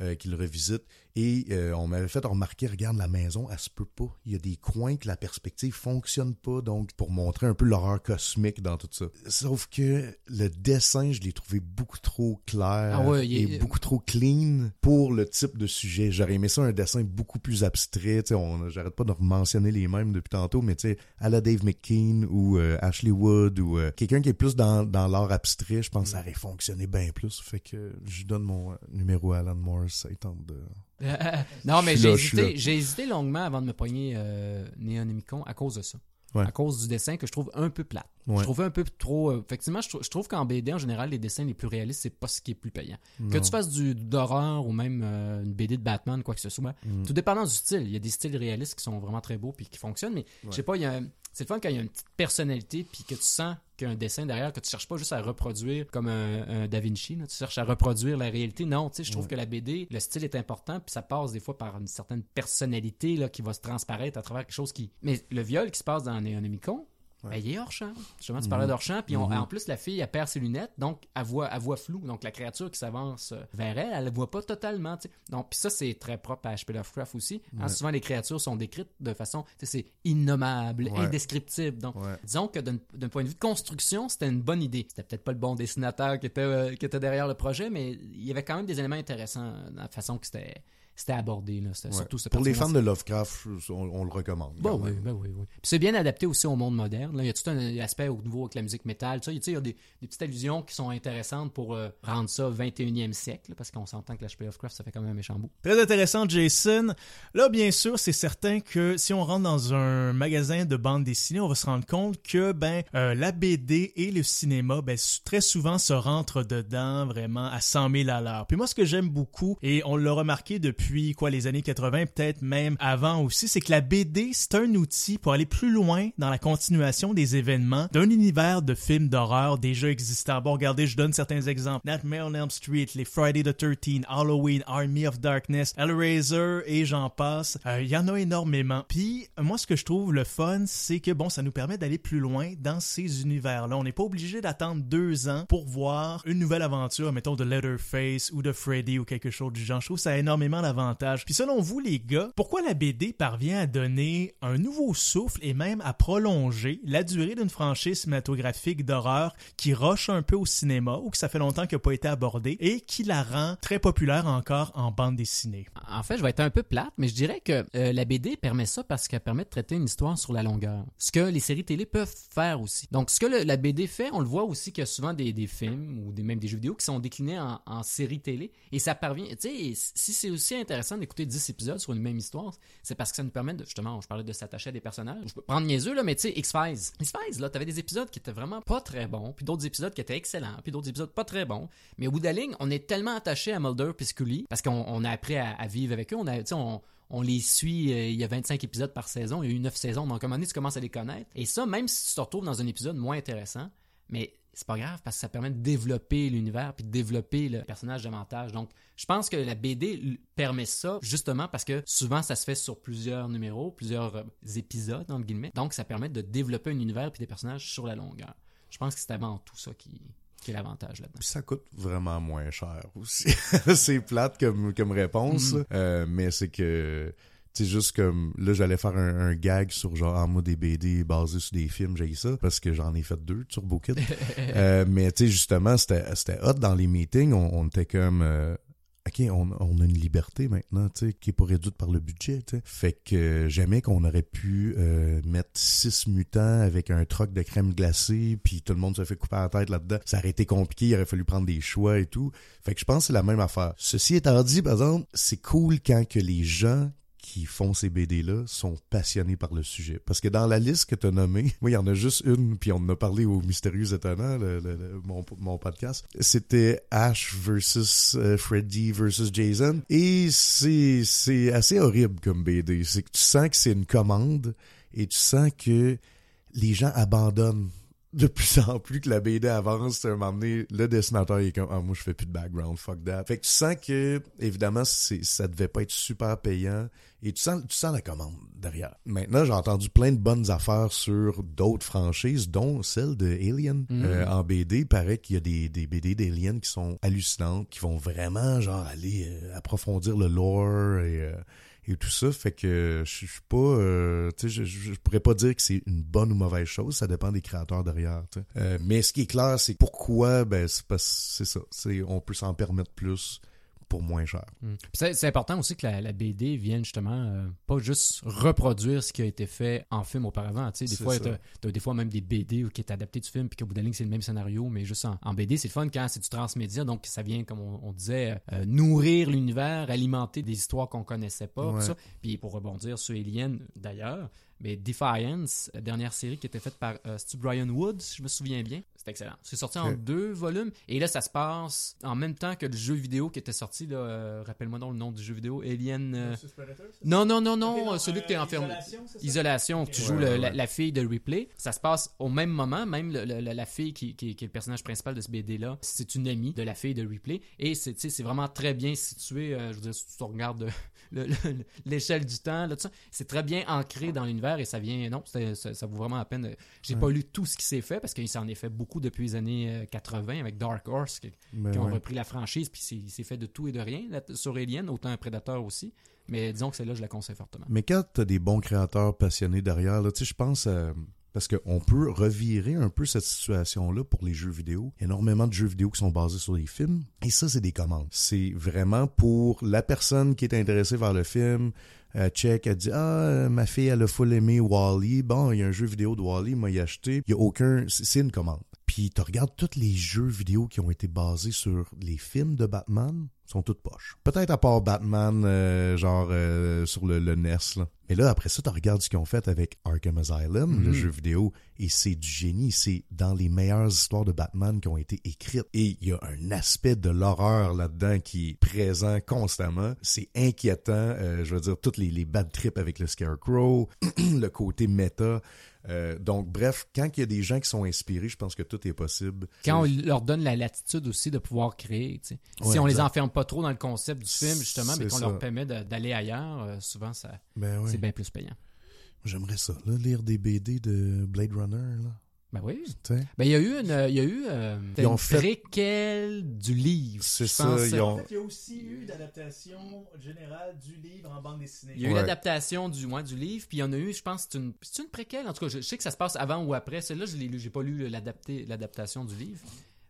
euh, qui le revisite. Et euh, on m'avait fait remarquer, regarde la maison, elle se peut pas. Il y a des coins que la perspective fonctionne pas, donc pour montrer un peu l'horreur cosmique dans tout ça. Sauf que le dessin, je l'ai trouvé beaucoup trop clair Ah ouais, et est- beaucoup trop clean pour le type de sujet. J'aurais aimé ça un dessin beaucoup plus abstrait. On- J'arrête pas de mentionner les mêmes depuis tantôt, mais tu sais, à la Dave McKean ou euh, Ashley Wood ou euh, quelqu'un qui est plus dans, dans l'art abstrait, je pense que ça aurait fonctionné bien plus. Fait que je donne mon euh, numéro à Alan Moore, ça tente de... non, mais j'ai hésité, là. j'ai hésité longuement avant de me pogner euh, Néonomicon à cause de ça. Ouais. À cause du dessin que je trouve un peu plate. Ouais. Je trouvais un peu trop. euh, effectivement, je, trou- je trouve qu'en BD, en général, les dessins les plus réalistes, c'est pas ce qui est plus payant. Que tu fasses du d'horreur ou même euh, une BD de Batman, quoi que ce soit, Mm. tout dépendant du style. Il y a des styles réalistes qui sont vraiment très beaux puis qui fonctionnent, mais je sais pas, il y a un- c'est le fun quand il y a une petite personnalité puis que tu sens qu'il y a un dessin derrière, que tu cherches pas juste à reproduire comme un, un Da Vinci, là, tu cherches à reproduire la réalité. Non, tu sais, je trouve Ouais. que la BD, le style est important puis ça passe des fois par une certaine personnalité là, qui va se transparaître à travers quelque chose qui. Mais le viol qui se passe dans Néonomicon, ben, il est hors champ. Justement, tu parlais Mhm. d'hors champ, puis on- Mhm. en plus, la fille, elle perd ses lunettes, donc elle voit, elle voit flou. Donc la créature qui s'avance euh, vers elle, elle ne voit pas totalement. Donc, puis ça, c'est très propre à H.P. Lovecraft aussi. Hein, Ouais. souvent, les créatures sont décrites de façon, c'est innommable, Ouais. indescriptible. Donc, Ouais. disons que d'un d'un point de vue de construction, c'était une bonne idée. C'était peut-être pas le bon dessinateur qui était, euh, qui était derrière le projet, mais il y avait quand même des éléments intéressants dans la façon que c'était c'était abordé. Là. C'était Ouais. surtout ce Pour les fans de Lovecraft, on, on le recommande. Quand oui, ben oui, oui. Puis c'est bien adapté aussi au monde moderne. Là. Il y a tout un aspect au nouveau avec la musique métal. Tu sais, il y a des, des petites allusions qui sont intéressantes pour euh, rendre ça 21e siècle, là, parce qu'on s'entend que l'HP Lovecraft, ça fait quand même un méchant bout. Très intéressant, Jason. Là, bien sûr, c'est certain que si on rentre dans un magasin de bande dessinée, on va se rendre compte que ben euh, la BD et le cinéma, ben très souvent se rentrent dedans vraiment à 100 000 à l'heure. Puis moi, ce que j'aime beaucoup, et on l'a remarqué depuis depuis quoi les années 80, peut-être même avant aussi, c'est que la BD, c'est un outil pour aller plus loin dans la continuation des événements d'un univers de films d'horreur déjà existants. Bon, regardez, je donne certains exemples. Nightmare on Elm Street, les Friday the 13 Halloween, Army of Darkness, Hellraiser et j'en passe. Euh, il y en a énormément. Puis, moi, ce que je trouve le fun, c'est que bon, ça nous permet d'aller plus loin dans ces univers-là. On n'est pas obligé d'attendre deux ans pour voir une nouvelle aventure, mettons de Leatherface ou de Freddy ou quelque chose du genre. Je trouve ça énormément d'avantages. Puis selon vous, les gars, pourquoi la BD parvient à donner un nouveau souffle et même à prolonger la durée d'une franchise cinématographique d'horreur qui roche un peu au cinéma ou que ça fait longtemps qu'elle n'a pas été abordée et qui la rend très populaire encore en bande dessinée? En fait, je vais être un peu plate, mais je dirais que euh, la BD permet ça parce qu'elle permet de traiter une histoire sur la longueur. Ce que les séries télé peuvent faire aussi. Donc, ce que le- la BD fait, on le voit aussi qu'il y a souvent des, des films ou des, même des jeux vidéo qui sont déclinés en, en séries télé et ça parvient. Tu sais, si c'est aussi intéressant d'écouter 10 épisodes sur une même histoire, c'est parce que ça nous permet de, justement, je parlais de s'attacher à des personnages. Je peux prendre niaiseux, là, mais tu sais, X-Files. X-Files, là, t'avais des épisodes qui étaient vraiment pas très bons, puis d'autres épisodes qui étaient excellents, puis d'autres épisodes pas très bons. Mais au bout de la ligne, on est tellement attaché à Mulder et Scully parce qu'on on a appris à, à vivre avec eux. On a, tu sais, on, on les suit, euh, il y a 25 épisodes par saison, il y a eu 9 saisons, donc à un moment donné, tu commences à les connaître. Et ça, même si tu te retrouves dans un épisode moins intéressant, mais c'est pas grave parce que ça permet de développer l'univers puis de développer le personnage davantage. Donc, je pense que la BD permet ça justement parce que souvent ça se fait sur plusieurs numéros, plusieurs euh, épisodes entre guillemets. Donc, ça permet de développer un univers puis des personnages sur la longueur. Je pense que c'est avant tout ça qui, qui est l'avantage là-dedans. Puis ça coûte vraiment moins cher aussi. c'est plate comme, comme réponse, là. Euh, mais c'est que, tu sais, juste comme, là, j'allais faire un, un gag sur genre, en moi, des BD basés sur des films, j'ai ça, parce que j'en ai fait deux, Turbo Kid. Euh, mais tu sais, justement, c'était c'était hot dans les meetings, on, on était comme... euh, OK, on, on a une liberté maintenant, tu sais, qui est pas réduite par le budget, tu sais. Fait que euh, jamais qu'on aurait pu euh, mettre six mutants avec un troc de crème glacée, puis tout le monde se fait couper la tête là-dedans. Ça aurait été compliqué, il aurait fallu prendre des choix et tout. Fait que je pense que c'est la même affaire. Ceci étant dit, par exemple, c'est cool quand que les gens qui font ces BD-là sont passionnés par le sujet. Parce que dans la liste que tu as nommée, moi, il y en a juste une, puis on en a parlé au Mystérieux Étonnant, le- le- mon, podcast. C'était Ash versus euh, Freddy versus Jason. Et c'est c'est assez horrible comme BD. C'est que tu sens que c'est une commande et tu sens que les gens abandonnent de plus en plus que la BD avance, à un moment donné, le dessinateur il est comme ah moi je fais plus de background, fuck that. Fait que tu sens que évidemment c'est ça devait pas être super payant et tu sens tu sens la commande derrière. Maintenant, j'ai entendu plein de bonnes affaires sur d'autres franchises dont celle de Alien Mhm. Euh, en BD, il paraît qu'il y a des, des BD d'Alien qui sont hallucinantes, qui vont vraiment genre aller euh, approfondir le lore et euh, et tout ça. Fait que je suis pas euh, je, je, pourrais pas dire que c'est une bonne ou mauvaise chose. Ça dépend des créateurs derrière. Euh, mais ce qui est clair c'est pourquoi ben c'est ça. On peut s'en permettre plus pour moins cher Mm. C'est important aussi que la, la BD vienne justement euh, pas juste reproduire ce qui a été fait en film auparavant. Tu sais, des fois, t'as t'as des fois même des BD qui est adapté du film, puis qu'au bout de la ligne, c'est le même scénario, mais juste en, en BD, c'est le fun quand c'est du transmédia, donc ça vient, comme on, on disait, euh, nourrir l'univers, alimenter des histoires qu'on connaissait pas, tout ça. Puis pour rebondir sur Alien, d'ailleurs, mais Defiance, dernière série qui était faite par euh, Stu Brian Wood, si je me souviens bien. C'est excellent. C'est sorti en deux volumes. Et là, ça se passe en même temps que le jeu vidéo qui était sorti. là, euh, Rappelle-moi donc le nom du jeu vidéo. Alien. euh, Non, non, non, non. euh, celui que t'es enfermé. Isolation, tu Ouais, joues le- ouais, la, fille de Ripley. Ça se passe au même moment, même le- le- la, fille qui, qui- qui est le personnage principal de ce BD-là, c'est une amie de la fille de Ripley. Et c'est tu c'est vraiment très bien situé. euh, je veux dire, si tu regardes le- le- l'échelle du temps, là, tout ça, c'est très bien ancré dans l'univers et ça vient. Non, ça, ça vaut vraiment la peine. J'ai pas lu tout ce qui s'est fait parce qu'il s'en est fait beaucoup depuis les années euh, 80 avec Dark Horse qui, Ben qui ont ouais. repris la franchise puis il s'est fait de tout et de rien là, sur Alien, autant un Predator aussi. Mais disons que celle-là, je la conseille fortement. Mais quand t'as des bons créateurs passionnés derrière, là, tu sais, je pense à- Parce qu'on peut revirer un peu cette situation-là pour les jeux vidéo. Énormément de jeux vidéo qui sont basés sur les films. Et ça, c'est des commandes. C'est vraiment pour la personne qui est intéressée vers le film. Euh, check, elle dit Ah, euh, ma fille, elle a full aimé Wally. Bon, il y a un jeu vidéo de Wally, m'a y acheté. Il y a aucun. C'est une commande. Puis tu regardes tous les jeux vidéo qui ont été basés sur les films de Batman, sont toutes poches. Peut-être à part Batman, euh, genre euh, sur le, le NES. Là. Mais là, après ça, tu regardes ce qu'ils ont fait avec Arkham Asylum, le Mhm. jeu vidéo, et c'est du génie. C'est dans les meilleures histoires de Batman qui ont été écrites. Et il y a un aspect de l'horreur là-dedans qui est présent constamment. C'est inquiétant. euh, je veux dire, toutes les, les bad trips avec le Scarecrow, le côté méta. Euh, donc, bref, quand il y a des gens qui sont inspirés, je pense que tout est possible. Quand on leur donne la latitude aussi de pouvoir créer, tu sais. Ouais, si on les exact. enferme pas trop dans le concept du film, justement, mais qu'on leur permet d'aller ailleurs, euh, souvent, ça, Ben oui. c'est bien plus payant. J'aimerais ça, là, lire des BD de Blade Runner, là. Ben oui. Ben, il y a eu une, euh, il y a eu, euh, Ils ont une fait- préquelle du livre. C'est je ça, pense. ils ont- En fait, il y a aussi eu d'adaptation générale du livre en bande dessinée. Il y a eu Ouais. l'adaptation du, ouais, du livre, puis il y en a eu, je pense, c'est une, c'est une préquelle. En tout cas, je, je sais que ça se passe avant ou après. Celle-là, je l'ai lu, j'ai pas lu l'adapté- l'adaptation du livre.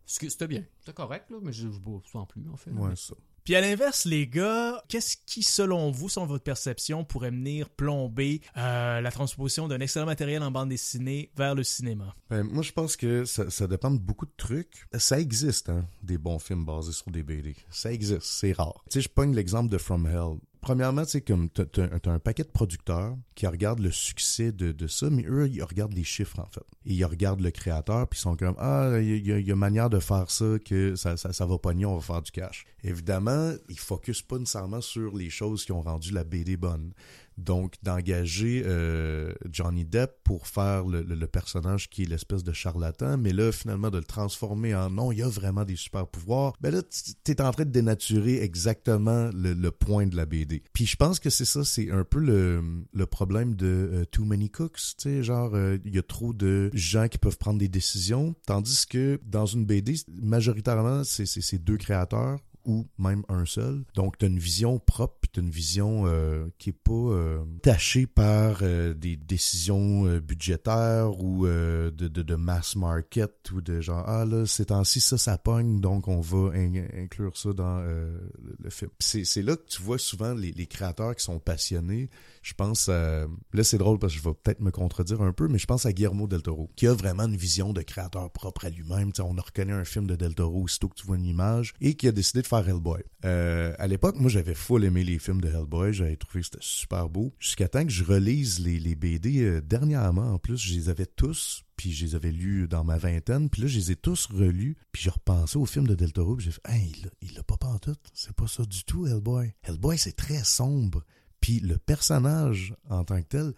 Ce que- C'était bien, c'était correct, là, mais je ne sans plus, en fait. là. Ouais, ça. Puis à l'inverse, les gars, qu'est-ce qui, selon vous, selon votre perception, pourrait venir plomber euh, la transposition d'un excellent matériel en bande dessinée vers le cinéma? Ben, moi, je pense que ça, ça dépend de beaucoup de trucs. Ça existe, hein, des bons films basés sur des BD. Ça existe, c'est rare. Tu sais, je pogne l'exemple de From Hell. Premièrement, tu sais, comme t'as- t'as un paquet de producteurs qui regardent le succès de, ça, mais eux, ils regardent les chiffres, en fait. Et ils regardent le créateur, puis ils sont comme, ah, il y, y y a manière de faire ça, que ça, ça, ça va pogner, on va faire du cash. Évidemment, ils focusent pas nécessairement sur les choses qui ont rendu la BD bonne. Donc, d'engager euh, Johnny Depp pour faire le, personnage qui est l'espèce de charlatan, mais là, finalement, de le transformer en non, il y a vraiment des super pouvoirs, ben là, tu es en train de dénaturer exactement le, point de la BD. Puis je pense que c'est ça, c'est un peu le, problème de euh, Too Many Cooks, tu sais, genre, euh, il y a trop de gens qui peuvent prendre des décisions, tandis que dans une BD, majoritairement, c'est c'est deux créateurs ou même un seul. Donc, tu as une vision propre, puis tu une vision euh, qui est pas euh, tachée par euh, des décisions euh, budgétaires ou euh, de, de, de mass market ou de genre, ah là, ces temps-ci, ça, ça pogne, donc on va in- inclure ça dans euh, le, film. C'est là que tu vois souvent les, les créateurs qui sont passionnés. Je pense à... Là, c'est drôle parce que je vais peut-être me contredire un peu, mais je pense à Guillermo del Toro, qui a vraiment une vision de créateur propre à lui-même. On a reconnu un film de del Toro aussitôt que tu vois une image et qui a décidé de faire Hellboy. Euh, à l'époque, moi, j'avais full aimé les films de Hellboy. J'avais trouvé que c'était super beau. Jusqu'à temps que je relise les, les BD euh, dernièrement, en plus, je les avais tous puis je les avais lus dans ma vingtaine, puis là, je les ai tous relus, puis j'ai repensé au film de Del Toro, puis j'ai fait « Hey, il l'a pas pantoute, c'est pas ça du tout, Hellboy. Hellboy, c'est très sombre, puis le personnage, en tant que tel,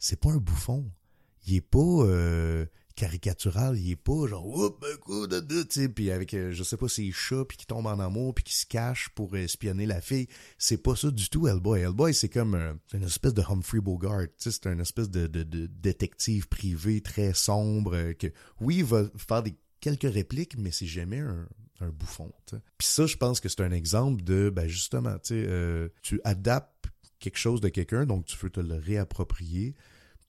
c'est pas un bouffon. Il est pas euh, caricatural, il est pas genre oups un coup de deux, puis avec euh, je sais pas ses chats puis qui tombent en amour puis qui se cachent pour espionner la fille, c'est pas ça du tout Hellboy. Hellboy c'est comme un- c'est une espèce de Humphrey Bogart, c'est une espèce de, de, détective privé très sombre euh, que oui, il va faire des quelques répliques mais c'est jamais un un bouffon. Puis ça, je pense que c'est un exemple de, ben justement, tu euh, tu adaptes quelque chose de quelqu'un, donc tu veux te le réapproprier.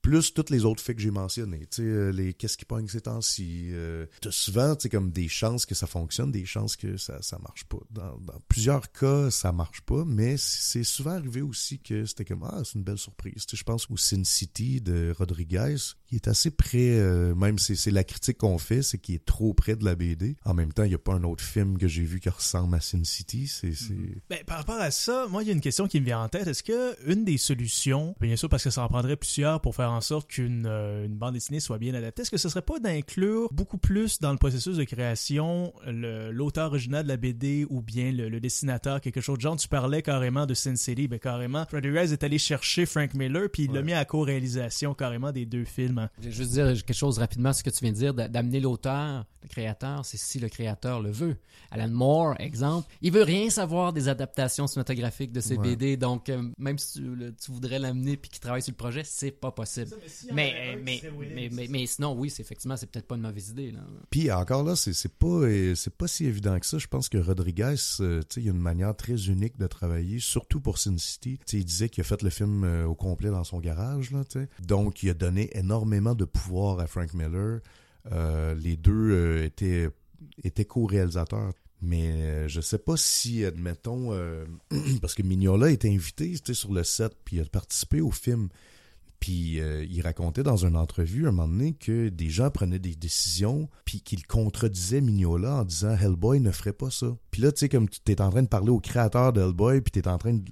Plus toutes les autres faits que j'ai mentionnés, tu sais, euh, les qu'est-ce qui pogne ces temps-ci. Euh, souvent, tu comme des chances que ça fonctionne, des chances que ça, ça marche pas. Dans, plusieurs cas, ça marche pas, mais c'est souvent arrivé aussi que c'était comme, ah, c'est une belle surprise. Tu je pense au Sin City de Rodriguez, il est assez près, euh, même c'est c'est la critique qu'on fait, c'est qu'il est trop près de la BD. En même temps, il y a pas un autre film que j'ai vu qui ressemble à Sin City. C'est, c'est... Ben, par rapport à ça, moi, il y a une question qui me vient en tête. Est-ce que une des solutions, bien sûr, parce que ça en prendrait plusieurs pour faire en sorte qu'une euh, une bande dessinée soit bien adaptée, est-ce que ce serait pas d'inclure beaucoup plus dans le processus de création l'auteur original de la BD ou bien le, le dessinateur, quelque chose de genre, tu parlais carrément de Sin City, ben carrément, Rodriguez est allé chercher Frank Miller puis il l'a mis à co-réalisation carrément des deux films. hein. Je vais juste dire quelque chose rapidement, ce que tu viens de dire, d'a- d'amener l'auteur, le créateur, c'est si le créateur le veut. Alan Moore, exemple, il veut rien savoir des adaptations cinématographiques de ses Ouais. BD, donc euh, même si tu, le- tu voudrais l'amener puis qu'il travaille sur le projet, c'est pas possible. Mais, mais, mais, mais, mais sinon, oui, c'est effectivement, c'est peut-être pas une mauvaise idée. Là. Puis encore là, c'est c'est pas euh, c'est pas si évident que ça. Je pense que Rodriguez, euh, tu sais, il y a une manière très unique de travailler, surtout pour Sin City. Tu sais, il disait qu'il a fait le film euh, au complet dans son garage, là, tu sais. Donc, il a donné énormément de pouvoir à Frank Miller. Euh, les deux euh, étaient étaient co-réalisateurs. Mais euh, je sais pas si, admettons, euh, parce que Mignola était invité, sur le set, puis il a participé au film. Puis euh, il racontait dans une entrevue un moment donné que des gens prenaient des décisions puis qu'ils contredisaient Mignola en disant Hellboy ne ferait pas ça. Puis là, tu sais, comme tu es en train de parler au créateur de Hellboy puis tu es en train de...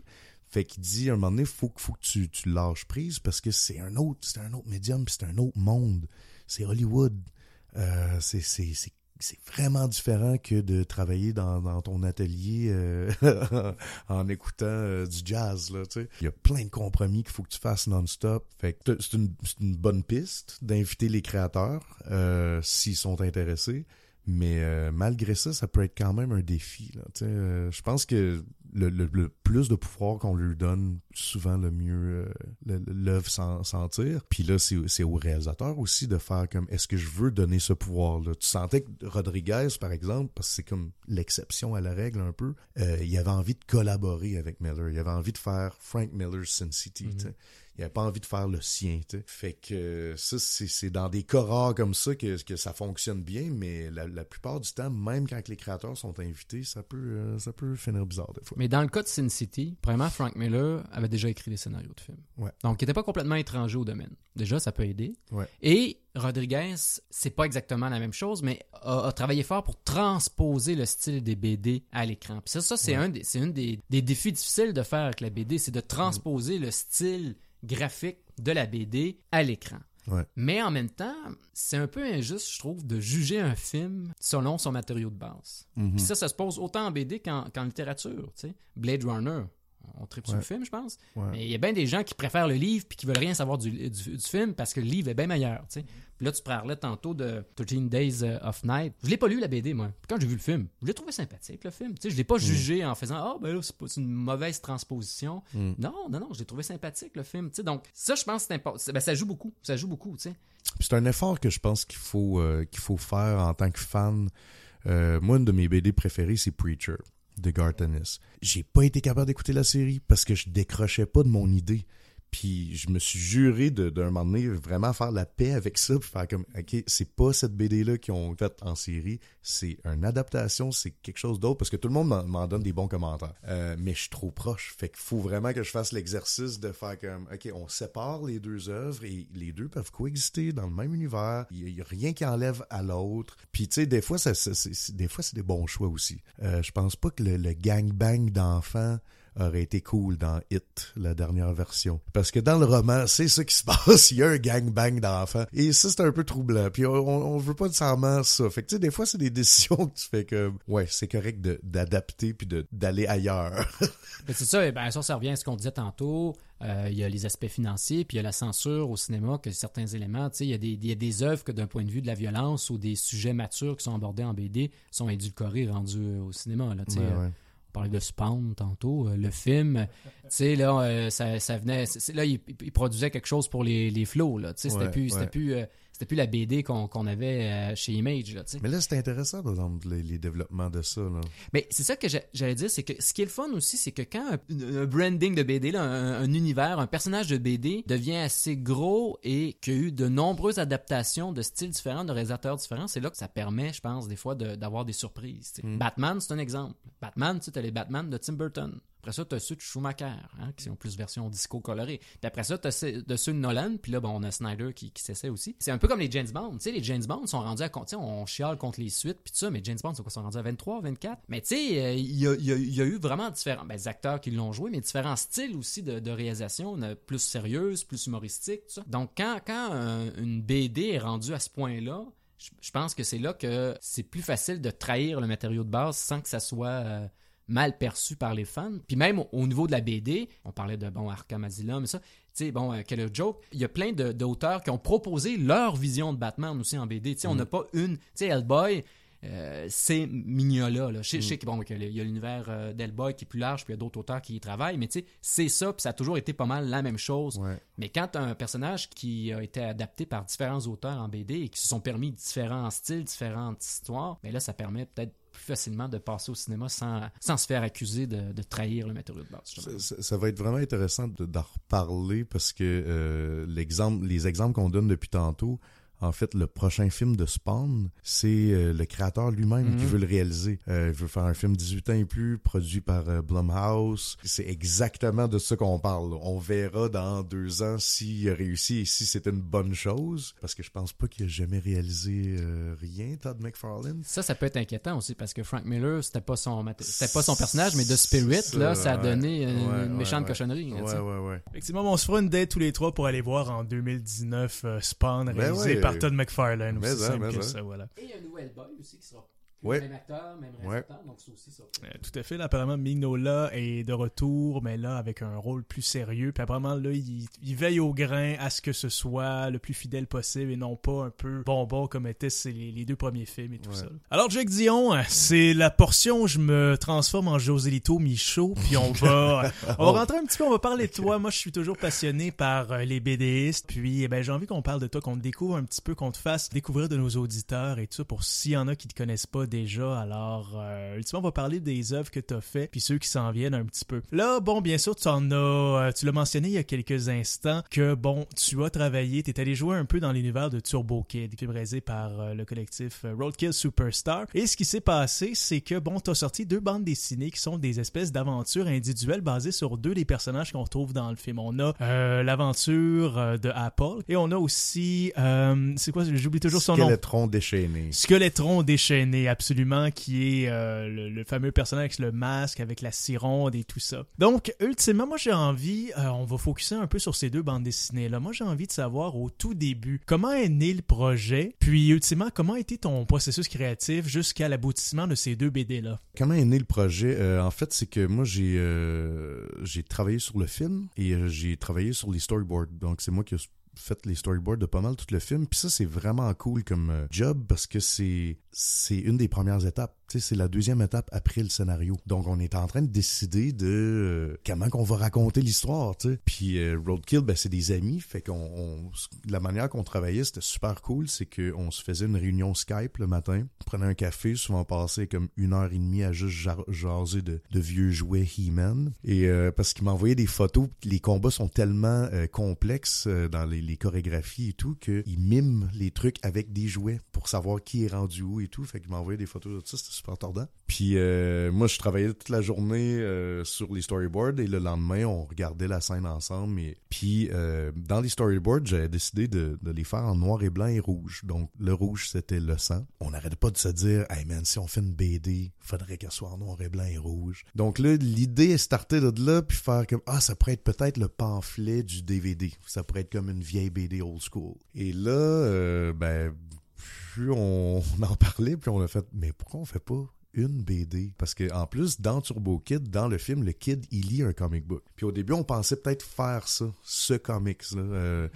Fait qu'il dit à un moment donné, faut, faut que tu, tu lâches prise parce que c'est un autre, c'est un autre médium puis c'est un autre monde. C'est Hollywood. Euh, c'est c'est vraiment différent que de travailler dans, ton atelier euh, en écoutant euh, du jazz. Là. Il y a plein de compromis qu'il faut que tu fasses non-stop. C'est une, une, bonne piste d'inviter les créateurs euh, s'ils sont intéressés. Mais euh, malgré ça, ça peut être quand même un défi. Là, euh, je pense que le, le, le plus de pouvoir qu'on lui donne, souvent le mieux euh, l'œuvre s'en tire. Puis là, c'est au réalisateur aussi de faire comme est-ce que je veux donner ce pouvoir-là? Tu sentais que Rodriguez, par exemple, parce que c'est comme l'exception à la règle un peu, euh, il avait envie de collaborer avec Miller. Il avait envie de faire Frank Miller's Sin City. Mm -hmm il avait pas envie de faire le sien. T'sais. Fait que ça, c'est dans des cas rares comme ça que, que ça fonctionne bien, mais la, la, plupart du temps, même quand les créateurs sont invités, ça peut, euh, ça peut finir bizarre des fois. Mais dans le cas de Sin City, premièrement, Frank Miller avait déjà écrit des scénarios de films. Ouais. Donc, il n'était pas complètement étranger au domaine. Déjà, ça peut aider. Ouais. Et Rodriguez, c'est pas exactement la même chose, mais a, a, travaillé fort pour transposer le style des BD à l'écran. Puis ça, ça c'est ouais. un, des, une des, des défis difficiles de faire avec la BD, c'est de transposer le style graphique de la BD à l'écran. Ouais. Mais en même temps, c'est un peu injuste, je trouve, de juger un film selon son matériau de base. Mm -hmm. Puis ça, ça se pose autant en BD qu'en qu littérature. Tu sais. Blade Runner, on tripe ouais. sur le film, je pense. Ouais. Mais il y a bien des gens qui préfèrent le livre puis qui veulent rien savoir du, du, du film parce que le livre est bien meilleur. Puis là, tu parlais tantôt de 13 Days of Night. Je l'ai pas lu, la BD, moi. Puis quand j'ai vu le film, je l'ai trouvé sympathique, le film. Tu sais, je l'ai pas mm. jugé en faisant « Ah, oh, ben là, c'est une mauvaise transposition. Mm. Non, non, non, je l'ai trouvé sympathique, le film. Donc, ça, je pense que c'est important. Ben, ça joue beaucoup. Ça joue beaucoup, tu sais. C'est un effort que je pense qu'il faut, euh, qu'il faut faire en tant que fan. Euh, moi, une de mes BD préférées, c'est Preacher de Garth. J'ai pas été capable d'écouter la série parce que je décrochais pas de mon idée. Puis je me suis juré d'un moment donné vraiment faire la paix avec ça, puis faire comme, ok, c'est pas cette BD-là qu'ils ont faite en série, c'est une adaptation, c'est quelque chose d'autre, parce que tout le monde m'en donne des bons commentaires. Euh, mais je suis trop proche, fait qu'il faut vraiment que je fasse l'exercice de faire comme, ok, on sépare les deux œuvres et les deux peuvent coexister dans le même univers, il y, a rien qui enlève à l'autre. Puis tu sais, des fois, ça, des fois c'est des bons choix aussi. Euh, je pense pas que le, le gangbang d'enfants aurait été cool dans It, la dernière version. Parce que dans le roman, c'est ça qui se passe. Il y a un gangbang d'enfants. Et ça, c'est un peu troublant. Puis on, on veut pas nécessairement ça. Fait que tu sais, des fois, c'est des décisions que tu fais comme, ouais, c'est correct d'adapter puis d'aller ailleurs. c'est ça, ben ça, ça revient à ce qu'on disait tantôt. Euh, il y a les aspects financiers, puis il y a la censure au cinéma, que certains éléments, tu sais, il y a des, il y a des œuvres que d'un point de vue de la violence ou des sujets matures qui sont abordés en BD sont édulcorés, rendus au cinéma, là, tu sais. Ouais, ouais parlait de Spawn tantôt, euh, le film, tu sais, là, euh, ça, ça, venait, là, il, il, produisait quelque chose pour les, les flots, là, tu sais, c'était ouais, plus, ouais. c'était plus, euh, c'était plus la BD qu'on qu avait euh, chez Image, là. Mais là, c'est intéressant, par exemple, les, les, développements de ça, là. Mais c'est ça que j'allais dire, c'est que ce qui est le fun aussi, c'est que quand un, un, branding de BD, là, un, un, univers, un personnage de BD devient assez gros et qu'il y a eu de nombreuses adaptations de styles différents, de réalisateurs différents, c'est là que ça permet, je pense, des fois, d'avoir de, des surprises. Mm. Batman, c'est un exemple. Batman, tu t'as les Batman de Tim Burton. Après ça, t'as ceux de Schumacher, hein, qui sont plus version disco colorée. Puis après ça, t'as ceux de Nolan, puis là, bon, on a Snyder qui, qui s'essaie aussi. C'est un peu comme les James Bond. Tu les James Bond sont rendus à... Tu on chiale contre les suites, puis tout ça, mais James Bond, sont, sont rendus à 23, 24. Mais tu sais, euh, il y, a, eu vraiment différents... Ben, acteurs qui l'ont joué, mais différents styles aussi de, de réalisation, plus sérieuse, plus humoristique, tout ça. Donc, quand, euh, une BD est rendue à ce point-là, je pense que c'est là que c'est plus facile de trahir le matériau de base sans que ça soit... Euh, mal perçu par les fans. Puis même au, au, niveau de la BD, on parlait de bon Arkham Asylum et ça. Tu sais, bon, euh, Killer Joke, il y a plein d'auteurs qui ont proposé leur vision de Batman aussi en BD. Tu sais, mm. on n'a pas une. Tu sais, Hellboy, euh, c'est Mignola. Là. Je, mm. je sais qu'il bon, y a l'univers euh, d'Hellboy qui est plus large, puis il y a d'autres auteurs qui y travaillent, mais tu sais, c'est ça, puis ça a toujours été pas mal la même chose. Ouais. Mais quand as un personnage qui a été adapté par différents auteurs en BD et qui se sont permis différents styles, différentes histoires, mais là, ça permet peut-être plus facilement de passer au cinéma sans, sans se faire accuser de, de trahir le matériau de base. Ça, va être vraiment intéressant d'en reparler parce que euh, les exemples qu'on donne depuis tantôt, En fait, le prochain film de Spawn, c'est euh, le créateur lui-même qui Mhm. veut le réaliser. Euh, il veut faire un film 18 ans et plus, produit par euh, Blumhouse. C'est exactement de ça qu'on parle. On verra dans deux ans s'il a réussi et si c'est une bonne chose. Parce que je pense pas qu'il a jamais réalisé euh, rien, Todd McFarlane. Ça, ça peut être inquiétant aussi parce que Frank Miller, c'était pas son c'était pas son personnage, mais de Spirit, Ça, là, ça a ouais. donné une, Ouais, une ouais, méchante ouais. cochonnerie. ouais. Effectivement, on se fera une date tous les trois pour aller voir en 2019 euh, Spawn Ben réalisé. Par Todd McFarlane. Mais Aussi ça, mais que ça. ça, voilà. Et un nouvel boy aussi qui sera Ouais. même acteur, même Ouais. donc c'est aussi ça. Euh, tout à fait. Là, apparemment, Mignola est de retour, mais là, avec un rôle plus sérieux. Puis apparemment, là, il, il veille au grain à ce que ce soit le plus fidèle possible et non pas un peu bonbon comme étaient ces- les, les deux premiers films et tout Ouais. ça. Alors, Jake Dion, c'est la portion où je me transforme en Joselito Michaud, puis on va, on va rentrer un petit peu, on va parler de toi. Moi, je suis toujours passionné par euh, les BDistes, puis eh ben, j'ai envie qu'on parle de toi, qu'on te découvre un petit peu, qu'on te fasse découvrir de nos auditeurs et tout ça, pour s'il y en a qui te connaissent pas déjà. Alors, euh, ultimement, on va parler des œuvres que tu as fait, puis ceux qui s'en viennent un petit peu. Là, bon, bien sûr, tu en as, euh, tu l'as mentionné il y a quelques instants, que bon, tu as travaillé, tu es allé jouer un peu dans l'univers de Turbo Kid, film réalisé par euh, le collectif euh, Roadkill Superstar. Et ce qui s'est passé, c'est que bon, tu as sorti deux bandes dessinées qui sont des espèces d'aventures individuelles basées sur deux des personnages qu'on retrouve dans le film. On a euh, l'aventure de Apple et on a aussi, euh, c'est quoi, j'oublie toujours son nom. Skeletron déchaîné. Skeletron déchaîné, absolument, qui est euh, le, fameux personnage avec le masque, avec la sironde et tout ça. Donc, ultimement, moi j'ai envie, euh, on va focuser un peu sur ces deux bandes dessinées-là. Moi j'ai envie de savoir au tout début, comment est né le projet, puis ultimement, comment a été ton processus créatif jusqu'à l'aboutissement de ces deux BD-là. Comment est né le projet? Euh, En fait, c'est que moi j'ai j'ai travaillé sur le film et j'ai travaillé sur les storyboards. Donc c'est moi qui ai fait les storyboards de pas mal tout le film. Puis ça c'est vraiment cool comme euh, job parce que c'est c'est une des premières étapes. C'est la deuxième étape après le scénario. Donc on est en train de décider de euh, comment qu'on va raconter l'histoire. Puis euh, Roadkill, ben c'est des amis. Fait qu'on on- la manière qu'on travaillait c'était super cool. C'est qu'on se faisait une réunion Skype le matin, on prenait un café, souvent on passait comme une heure et demie à juste jaser de, vieux jouets He-Man. Et euh, parce qu'il m'envoyait des photos, les combats sont tellement complexes dans les, chorégraphies et tout qu'ils miment les trucs avec des jouets pour savoir qui est rendu où et tout. Fait qu'il m'envoyait des photos de ça, super. Puis euh, moi je travaillais toute la journée euh, sur les storyboards et le lendemain on regardait la scène ensemble. Et puis euh, dans les storyboards j'avais décidé de, les faire en noir et blanc et rouge. Donc le rouge c'était le sang. On n'arrêtait pas de se dire hey man si on fait une BD faudrait qu'elle soit en noir et blanc et rouge. Donc là l'idée est startée de là puis faire comme ah ça pourrait être peut-être le pamphlet du DVD. Ça pourrait être comme une vieille BD old school. Et là ben plus on, en parlait, puis on a fait, mais pourquoi on fait pas une BD? Parce que en plus, dans Turbo Kid, dans le film, le kid, il lit un comic book. Puis au début, on pensait peut-être faire ça, ce comics-là. euh,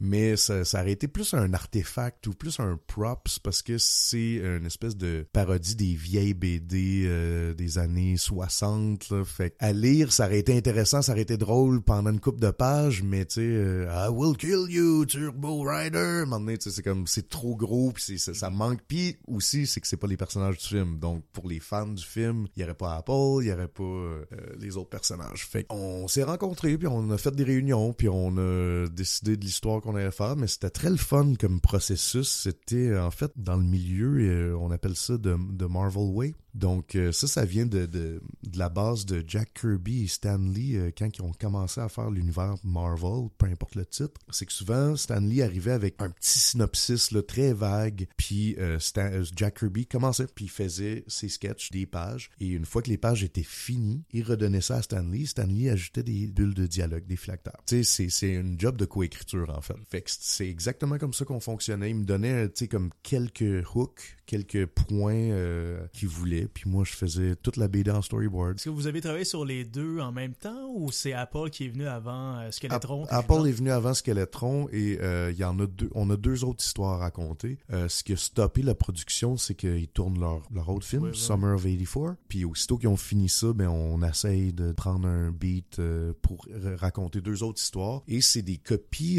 mais ça, ça aurait été plus un artefact ou plus un props parce que c'est une espèce de parodie des vieilles BD euh, des années 60. Là. Fait à lire, ça aurait été intéressant, ça aurait été drôle pendant une coupe de pages, mais tu sais, euh, I will kill you, Turbo Rider. Sais, c'est comme c'est trop gros, puis ça, ça manque. Puis aussi, c'est que c'est pas les personnages du film. Donc pour les fans du film, il y aurait pas Apple, il y aurait pas euh, les autres personnages. Fait on s'est rencontrés, puis on a fait des réunions, puis on a décidé de l'histoire allait faire, mais c'était très le fun comme processus. C'était en fait dans le milieu, euh, on appelle ça de Marvel Way. Donc euh, ça, ça vient de, de, de la base de Jack Kirby et Stan Lee euh, quand ils ont commencé à faire l'univers Marvel, peu importe le titre. C'est que souvent Stan Lee arrivait avec un petit synopsis là, très vague, puis euh, Stan- euh, Jack Kirby commençait puis il faisait ses sketchs, des pages, et une fois que les pages étaient finies, il redonnait ça à Stan Lee. Stan Lee ajoutait des bulles de dialogue, des flacteurs. Tu sais, c'est une job de coécriture en fait. Fait que c'est exactement comme ça qu'on fonctionnait. Il me donnait, tu sais, comme quelques hooks, quelques points euh, qu'il voulait, puis moi je faisais toute la BD en storyboard. Est-ce que vous avez travaillé sur les deux en même temps ou c'est Apple qui est venu avant euh, Skeletron? App- Apple est venu avant Skeletron et euh, il y en a deux. On a deux autres histoires à raconter. Euh, ce qui a stoppé la production, c'est qu'ils tournent leur, leur autre film. Summer of 84. Puis aussitôt qu'ils ont fini ça, ben on essaye de prendre un beat euh, pour raconter deux autres histoires. Et c'est des copies,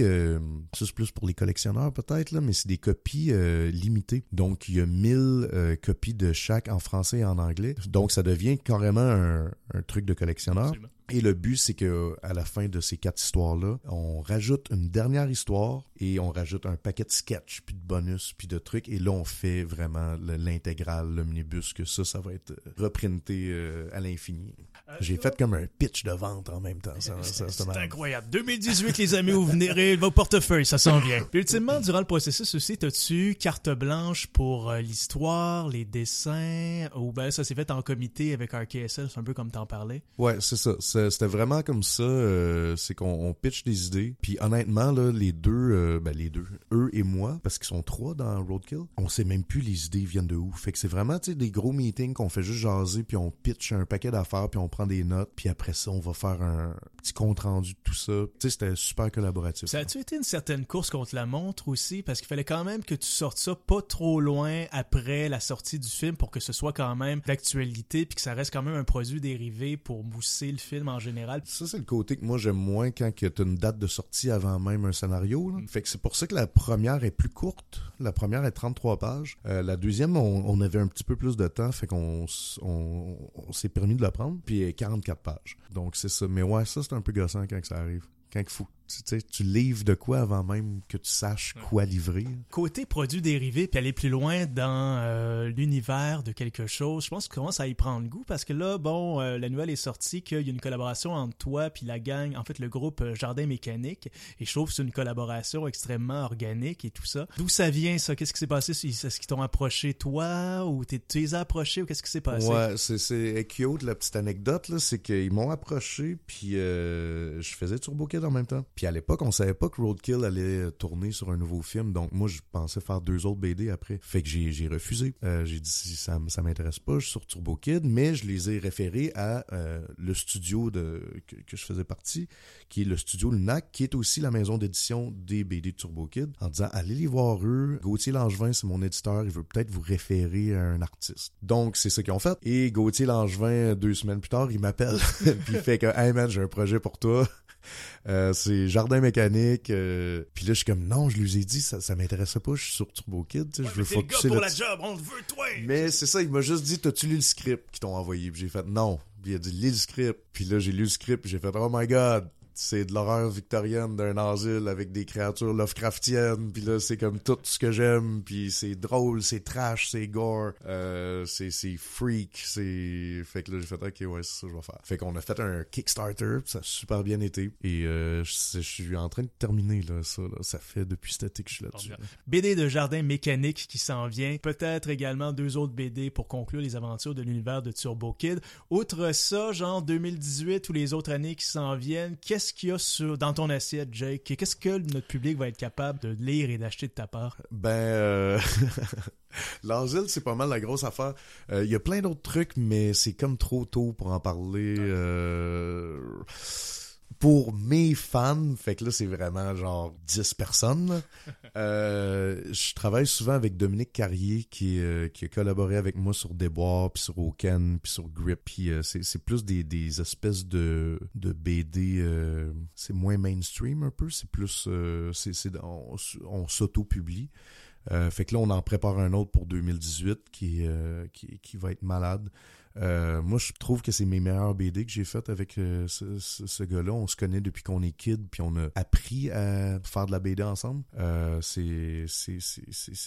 ça c'est plus pour les collectionneurs peut-être là, mais c'est des copies limitées. Donc il y a 1000 euh, copies de chaque en français en anglais. Donc ça devient carrément un, truc de collectionneur. Et le but, c'est que à la fin de ces quatre histoires-là, on rajoute une dernière histoire et on rajoute un paquet de sketchs, puis de bonus, puis de trucs. Et là, on fait vraiment le- l'intégrale, l'omnibus, que ça, ça va être reprinté euh, à l'infini. J'ai fait comme un pitch de vente en même temps. C'est incroyable. 2018, les amis, vous venez vos portefeuilles, ça s'en vient. Puis, ultimement, durant le processus aussi, t'as-tu carte blanche pour euh, l'histoire, les dessins, ou ben ça s'est fait en comité avec RKSL, c'est un peu comme t'en parlais? Ouais, c'est ça. C'était vraiment comme ça. euh, c'est qu'on on pitch des idées. Puis honnêtement, là, les deux, euh, ben les deux, eux et moi, parce qu'ils sont trois dans Roadkill, on sait même plus les idées viennent de où. Fait que c'est vraiment, des gros meetings qu'on fait juste jaser, puis on pitch un paquet d'affaires, puis on prend des notes, puis après ça, on va faire un petit compte rendu de tout ça. Tu sais, c'était super collaboratif. Ça a-tu été une certaine course contre la montre aussi? Parce qu'il fallait quand même que tu sortes ça pas trop loin après la sortie du film pour que ce soit quand même d'actualité puis que ça reste quand même un produit dérivé pour mousser le film en général. Ça, c'est le côté que moi j'aime moins quand tu as une date de sortie avant même un scénario. là. Fait que c'est pour ça que la première est plus courte. La première est 33 pages. Euh, la deuxième, on, on avait un petit peu plus de temps, fait qu'on on, on s'est permis de la prendre, puis elle est 44 pages. Donc c'est ça. Mais ouais, ça c'est un peu gossant quand que ça arrive. Quand il faut, tu livres de quoi avant même que tu saches quoi livrer? Côté produit dérivé puis aller plus loin dans euh, l'univers de quelque chose, je pense que commence à y prendre goût parce que là, bon, euh, la nouvelle est sortie qu'il y a une collaboration entre toi puis la gang, en fait le groupe euh, Jardin Mécanique et je trouve que c'est une collaboration extrêmement organique et tout ça. D'où ça vient ça? Qu'est-ce qui s'est passé? Est-ce qu'ils t'ont approché toi ou t'es- tu les as approchés ou qu'est-ce qui s'est passé? Ouais, c'est c'est cute la petite anecdote là, c'est qu'ils m'ont approché puis euh, je faisais Turbo Kid en même temps. Puis à l'époque, on savait pas que Roadkill allait tourner sur un nouveau film, donc moi je pensais faire deux autres BD après. Fait que j'ai refusé. Euh, j'ai dit ça ça m'intéresse pas, je suis sur Turbo Kid, mais je les ai référés à euh, le studio de que, je faisais partie, qui est le studio Lunac, qui est aussi la maison d'édition des BD de Turbo Kid, en disant allez les voir eux. Gauthier Langevin, c'est mon éditeur, il veut peut-être vous référer à un artiste. Donc c'est ça qu'ils ont fait. Et Gauthier Langevin, deux semaines plus tard, il m'appelle, puis il fait que hey man, j'ai un projet pour toi. Euh, c'est jardin mécanique. euh, Puis là, je suis comme non, je lui ai dit ça, ça m'intéressait pas. Je suis sur Turbo Kid, tu sais, je veux le focuser pour la job, on te veut toi Mais c'est ça, il m'a juste dit T'as-tu lu le script qu'ils t'ont envoyé? Puis j'ai fait non. Puis il a dit Lis le script. Puis là, j'ai lu le script. J'ai fait Oh my god. C'est de l'horreur victorienne d'un asile avec des créatures Lovecraftiennes. Puis là, c'est comme tout ce que j'aime. Puis c'est drôle, c'est trash, c'est gore. Euh, c'est freak. C'est. Fait que là, j'ai fait Ok, ouais, c'est ça que je vais faire. Fait qu'on a fait un Kickstarter. puis ça a super bien été. Et euh, je suis en train de terminer là, ça. Là. Ça fait depuis cet été que je suis là-dessus. BD de jardin mécanique qui s'en vient. Peut-être également deux autres BD pour conclure les aventures de l'univers de Turbo Kid. Outre ça, genre 2018 ou les autres années qui s'en viennent, qu'il y a sur, dans ton assiette, Jake? Qu'est-ce que notre public va être capable de lire et d'acheter de ta part? Ben, euh... l'asile, c'est pas mal la grosse affaire. Euh, Il y a plein d'autres trucs, mais c'est comme trop tôt pour en parler. euh, Pour mes fans, fait que là, c'est vraiment genre 10 personnes. Euh, je travaille souvent avec Dominique Carrier qui, euh, qui a collaboré avec moi sur Déboire, puis sur Oken, puis sur Grip. Puis euh, c'est c'est plus des, des espèces de, de BD, euh, c'est moins mainstream un peu, c'est plus, euh, c'est c'est- on, on s'auto-publie. Euh, fait que là, on en prépare un autre pour 2018 qui, euh, qui, qui va être malade. Euh, moi, je trouve que c'est mes meilleurs BD que j'ai faites avec euh, ce, ce, gars-là. On se connaît depuis qu'on est kid, puis on a appris à faire de la BD ensemble. Euh, c'est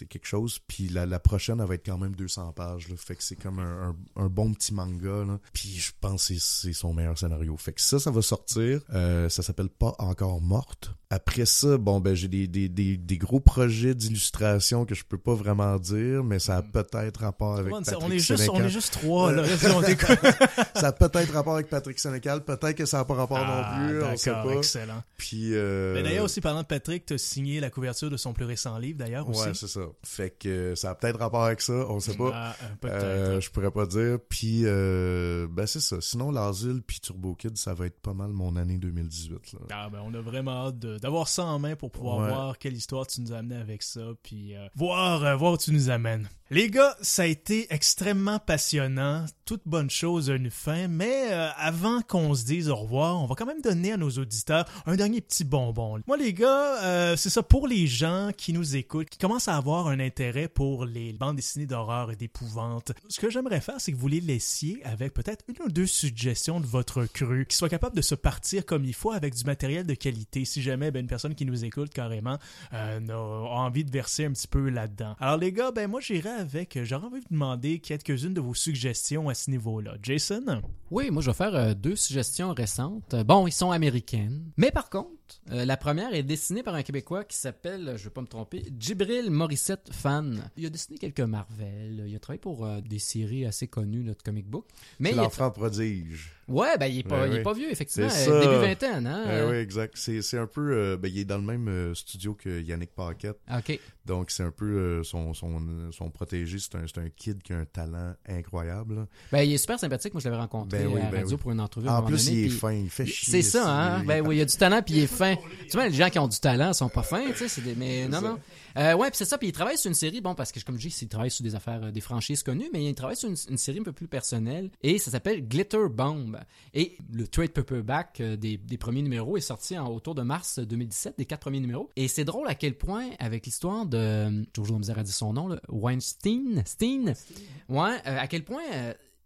quelque chose. Puis la, prochaine, elle va être quand même 200 pages. Fait que c'est comme un, un, bon petit manga. Puis je pense que c'est- c'est son meilleur scénario. Fait que ça, ça va sortir. Euh, ça s'appelle Pas encore morte. Après ça, bon, ben j'ai des, des, des, des gros projets d'illustration que je peux pas vraiment dire, mais ça a peut-être rapport avec on, Patrick est juste, on est juste trois, là. Déconne. ça a peut-être rapport avec Patrick Sénécal, peut-être que ça n'a pas rapport Ah, non plus, on sait pas. excellent. Puis euh, Mais d'ailleurs aussi, parlant de Patrick, t'as signé la couverture de son plus récent livre, d'ailleurs, aussi. Ouais, c'est ça. Fait que ça a peut-être rapport avec ça, on sait pas. Ah, euh. Euh, je pourrais pas dire. Puis, euh, ben c'est ça. Sinon, l'asile puis Turbo Kid, ça va être pas mal mon année 2018. Là. Ah ben on a vraiment hâte de- d'avoir ça en main pour pouvoir Ouais. voir quelle histoire tu nous as amené avec ça, puis euh, voir, euh, voir où tu nous amènes. Les gars, ça a été extrêmement passionnant. Toute bonne chose a une fin, mais euh, avant qu'on se dise au revoir, on va quand même donner à nos auditeurs un dernier petit bonbon. Moi, les gars, euh, c'est ça pour les gens qui nous écoutent, qui commencent à avoir un intérêt pour les bandes dessinées d'horreur et d'épouvante. Ce que j'aimerais faire, c'est que vous les laissiez avec peut-être une ou deux suggestions de votre cru, qui soit capable de se partir comme il faut avec du matériel de qualité. Si jamais ben, une personne qui nous écoute carrément euh, a envie de verser un petit peu là-dedans. Alors les gars, ben moi j'irai avec, j'aurais envie de vous demander quelques-unes de vos suggestions à ce niveau-là. Jason? Oui, moi je vais faire euh, deux suggestions récentes. Bon, ils sont américaines. Mais par contre, euh, la première est dessinée par un Québécois qui s'appelle, je ne vais pas me tromper, Djibril Morissette Fan. Il a dessiné quelques Marvel. Il a travaillé pour euh, des séries assez connues de comic book. Mais C'est l'enfant prodige. Ouais, ben il est pas, il est pas vieux, effectivement. début vingtaine, hein? oui, exact. C'est un peu. ben, il est dans le même studio que Yannick Paquette. OK. Donc, c'est un peu son, son, son protégé. C'est un, un kid qui a un talent incroyable. Ben, il est super sympathique. Moi, je l'avais rencontré ben à la ben radio pour une entrevue. En plus, il est fin. Il fait chier. C'est ça, hein? Ben oui, il a du talent puis il est fin. Tu vois, les gens qui ont du talent sont pas fins, tu sais. Mais non, non. Euh, ouais, puis c'est ça. Puis il travaille sur une série, bon, parce que comme je dis, il travaille sur des affaires, euh, des franchises connues, mais il travaille sur une, série un peu plus personnelle. Et ça s'appelle Glitter Bomb. Et le trade paperback euh, des, des, premiers numéros est sorti en, autour de mars 2017, des quatre premiers numéros. Et c'est drôle à quel point, avec l'histoire de, toujours misère à dire son nom, là, Weinstein, Steen, ouais, à quel point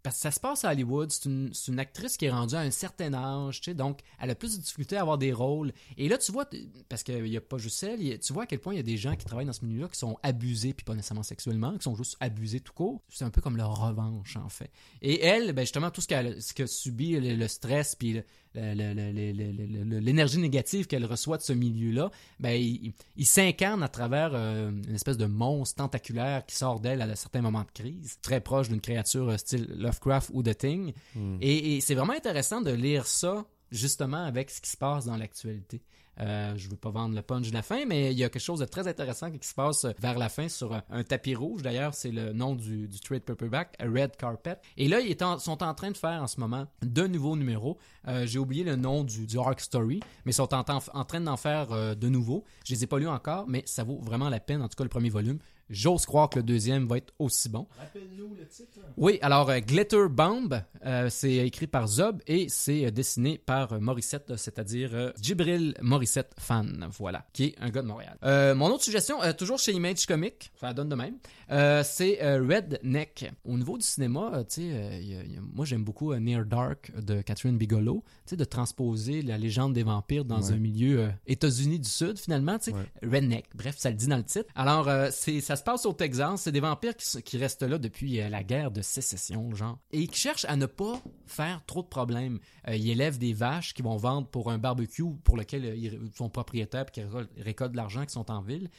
parce que ça se passe à Hollywood, c'est une, actrice qui est rendue à un certain âge, tu sais, donc elle a plus de difficulté à avoir des rôles. Et là, tu vois, parce qu'il n'y a pas juste elle, tu vois à quel point il y a des gens qui travaillent dans ce milieu-là qui sont abusés, puis pas nécessairement sexuellement, qui sont juste abusés tout court. C'est un peu comme leur revanche, en fait. Et elle, ben justement, tout ce qu'elle ce subit, le, stress, puis l'énergie négative qu'elle reçoit de ce milieu-là, ben, il, s'incarne à travers euh, une espèce de monstre tentaculaire qui sort d'elle à certains moments de crise, très proche d'une créature euh, style Lovecraft ou The Thing. Hmm. et c'est vraiment intéressant de lire ça justement avec ce qui se passe dans l'actualité. Euh, je veux pas vendre le punch de la fin, mais il y a quelque chose de très intéressant qui se passe vers la fin sur un, tapis rouge. D'ailleurs, c'est le nom du, trade paperback, Red Carpet. Et là, ils sont en train de faire en ce moment deux nouveaux numéros. Euh, j'ai oublié le nom du, du Story, mais ils sont en, train d'en faire euh, de nouveaux. Je les ai pas lus encore, mais ça vaut vraiment la peine. En tout cas, le premier volume. J'ose croire que le deuxième va être aussi bon. Rappelle-nous le titre. Oui, alors euh, Glitter Bomb, euh, c'est écrit par Zob et c'est euh, dessiné par Morissette, c'est-à-dire Djibril Morissette fan, voilà, qui est un gars de Montréal. mon autre suggestion, toujours chez Image Comics, ça donne de même, c'est Redneck. Au niveau du cinéma, tu sais, moi j'aime beaucoup Near Dark de Catherine Bigelow, tu sais, de transposer la légende des vampires dans un milieu États-Unis du Sud finalement, tu sais, Redneck. Bref, ça le dit dans le titre. Alors, c'est ça se passe au Texas. C'est des vampires qui, restent là depuis euh, la guerre de sécession, genre. Et qui cherchent à ne pas faire trop de problèmes. Euh, ils élèvent des vaches qui vont vendre pour un barbecue pour lequel euh, ils sont propriétaires et qui récoltent de l'argent, qui sont en ville.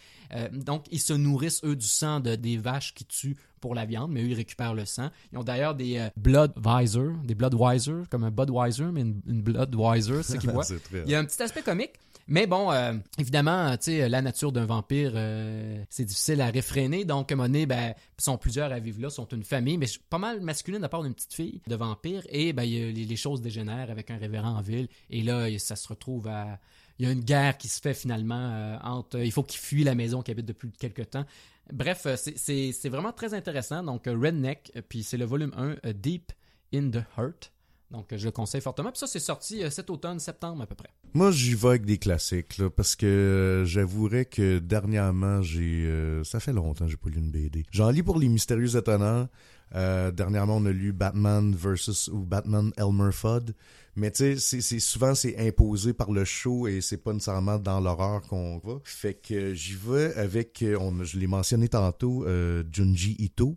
donc, ils se nourrissent, eux, du sang de, des vaches qui tuent pour la viande, mais eux, ils récupèrent le sang. Ils ont d'ailleurs des blood Bloodweiser, des Bloodweiser, comme un Budweiser, mais une, une Bloodweiser, c'est ce qu'ils voient. Il y a un petit aspect comique. Mais bon, euh, évidemment, tu la nature d'un vampire, euh, c'est difficile à réfréner. Donc, à un moment donné, ben, sont plusieurs à vivre là, sont une famille, mais pas mal masculine à part d'une petite fille de vampire. Et ben, les, choses dégénèrent avec un révérend en ville. Et là, ça se retrouve à... Il y a une guerre qui se fait finalement euh, entre... Il faut qu'il fuit la maison qu'il habite depuis quelques temps. Bref, c'est vraiment très intéressant. Donc, Redneck, puis c'est le volume 1, Deep in the Heart. Donc, je le conseille fortement. Puis ça, c'est sorti cet automne, septembre à peu près. Moi, j'y vais avec des classiques, parce que euh, j'avouerais que dernièrement, j'ai... Euh, ça fait longtemps que j'ai pas lu une BD. J'en lis pour les mystérieux étonnants. Euh, dernièrement, on a lu Batman versus ou Batman Elmer Fudd. Mais tu sais, c'est souvent c'est imposé par le show et c'est pas nécessairement dans l'horreur qu'on va. Fait que j'y vais avec, on, je l'ai mentionné tantôt, Junji Ito,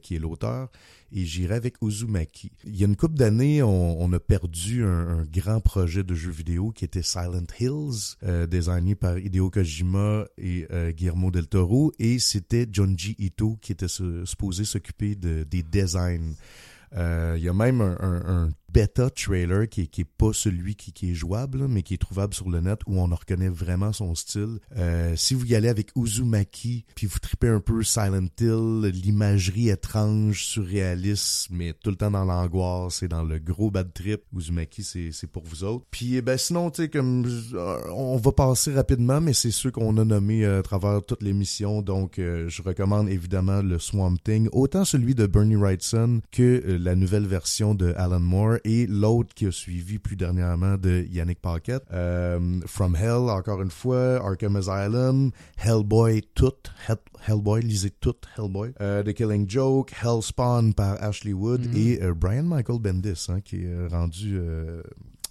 qui est l'auteur et j'irai avec Uzumaki. Il y a une couple d'années, on, a perdu un, grand projet de jeu vidéo qui était Silent Hills, euh, designé par Hideo Kojima et euh, Guillermo del Toro, et c'était Junji Ito qui était supposé s'occuper de, des designs. Euh, il y a même un, beta trailer qui qui est pas celui qui, est jouable, mais qui est trouvable sur le net où on reconnaît vraiment son style. Euh, si vous y allez avec Uzumaki, puis vous tripez un peu Silent Hill, l'imagerie étrange, surréaliste, mais tout le temps dans l'angoisse et dans le gros bad trip, Uzumaki, c'est pour vous autres. Puis eh ben sinon, tu sais, comme on va passer rapidement, mais c'est ceux qu'on a nommés à travers toute l'émission, donc je recommande évidemment le Swamp Thing, autant celui de Bernie Wrightson que la nouvelle version de Alan Moore et l'autre qui a suivi plus dernièrement de Yannick Paquette. Euh, From Hell, encore une fois, Arkham Asylum, Hellboy, tout, Hellboy, lisez tout, Hellboy, euh, The Killing Joke, Hellspawn par Ashley Wood mm-hmm. et euh, Brian Michael Bendis, hein, qui est rendu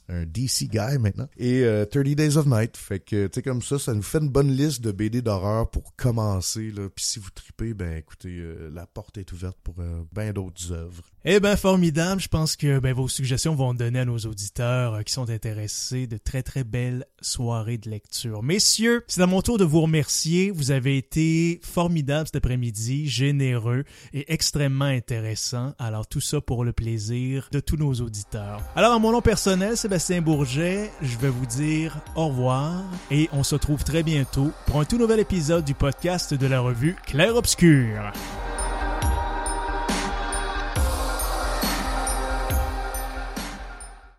un DC guy maintenant. Et 30 Days of Night. Fait que, tu sais, comme ça, ça nous fait une bonne liste de BD d'horreur pour commencer. Là. Puis si vous tripez, ben écoutez, la porte est ouverte pour bien d'autres œuvres. Eh ben formidable, je pense que ben, vos suggestions vont donner à nos auditeurs euh, qui sont intéressés de très très belles soirées de lecture. Messieurs, c'est à mon tour de vous remercier. Vous avez été formidables cet après-midi, généreux et extrêmement intéressant. Alors tout ça pour le plaisir de tous nos auditeurs. Alors à mon nom personnel, Sébastien Bourget, je vais vous dire au revoir et on se retrouve très bientôt pour un tout nouvel épisode du podcast de la revue Clair Obscur.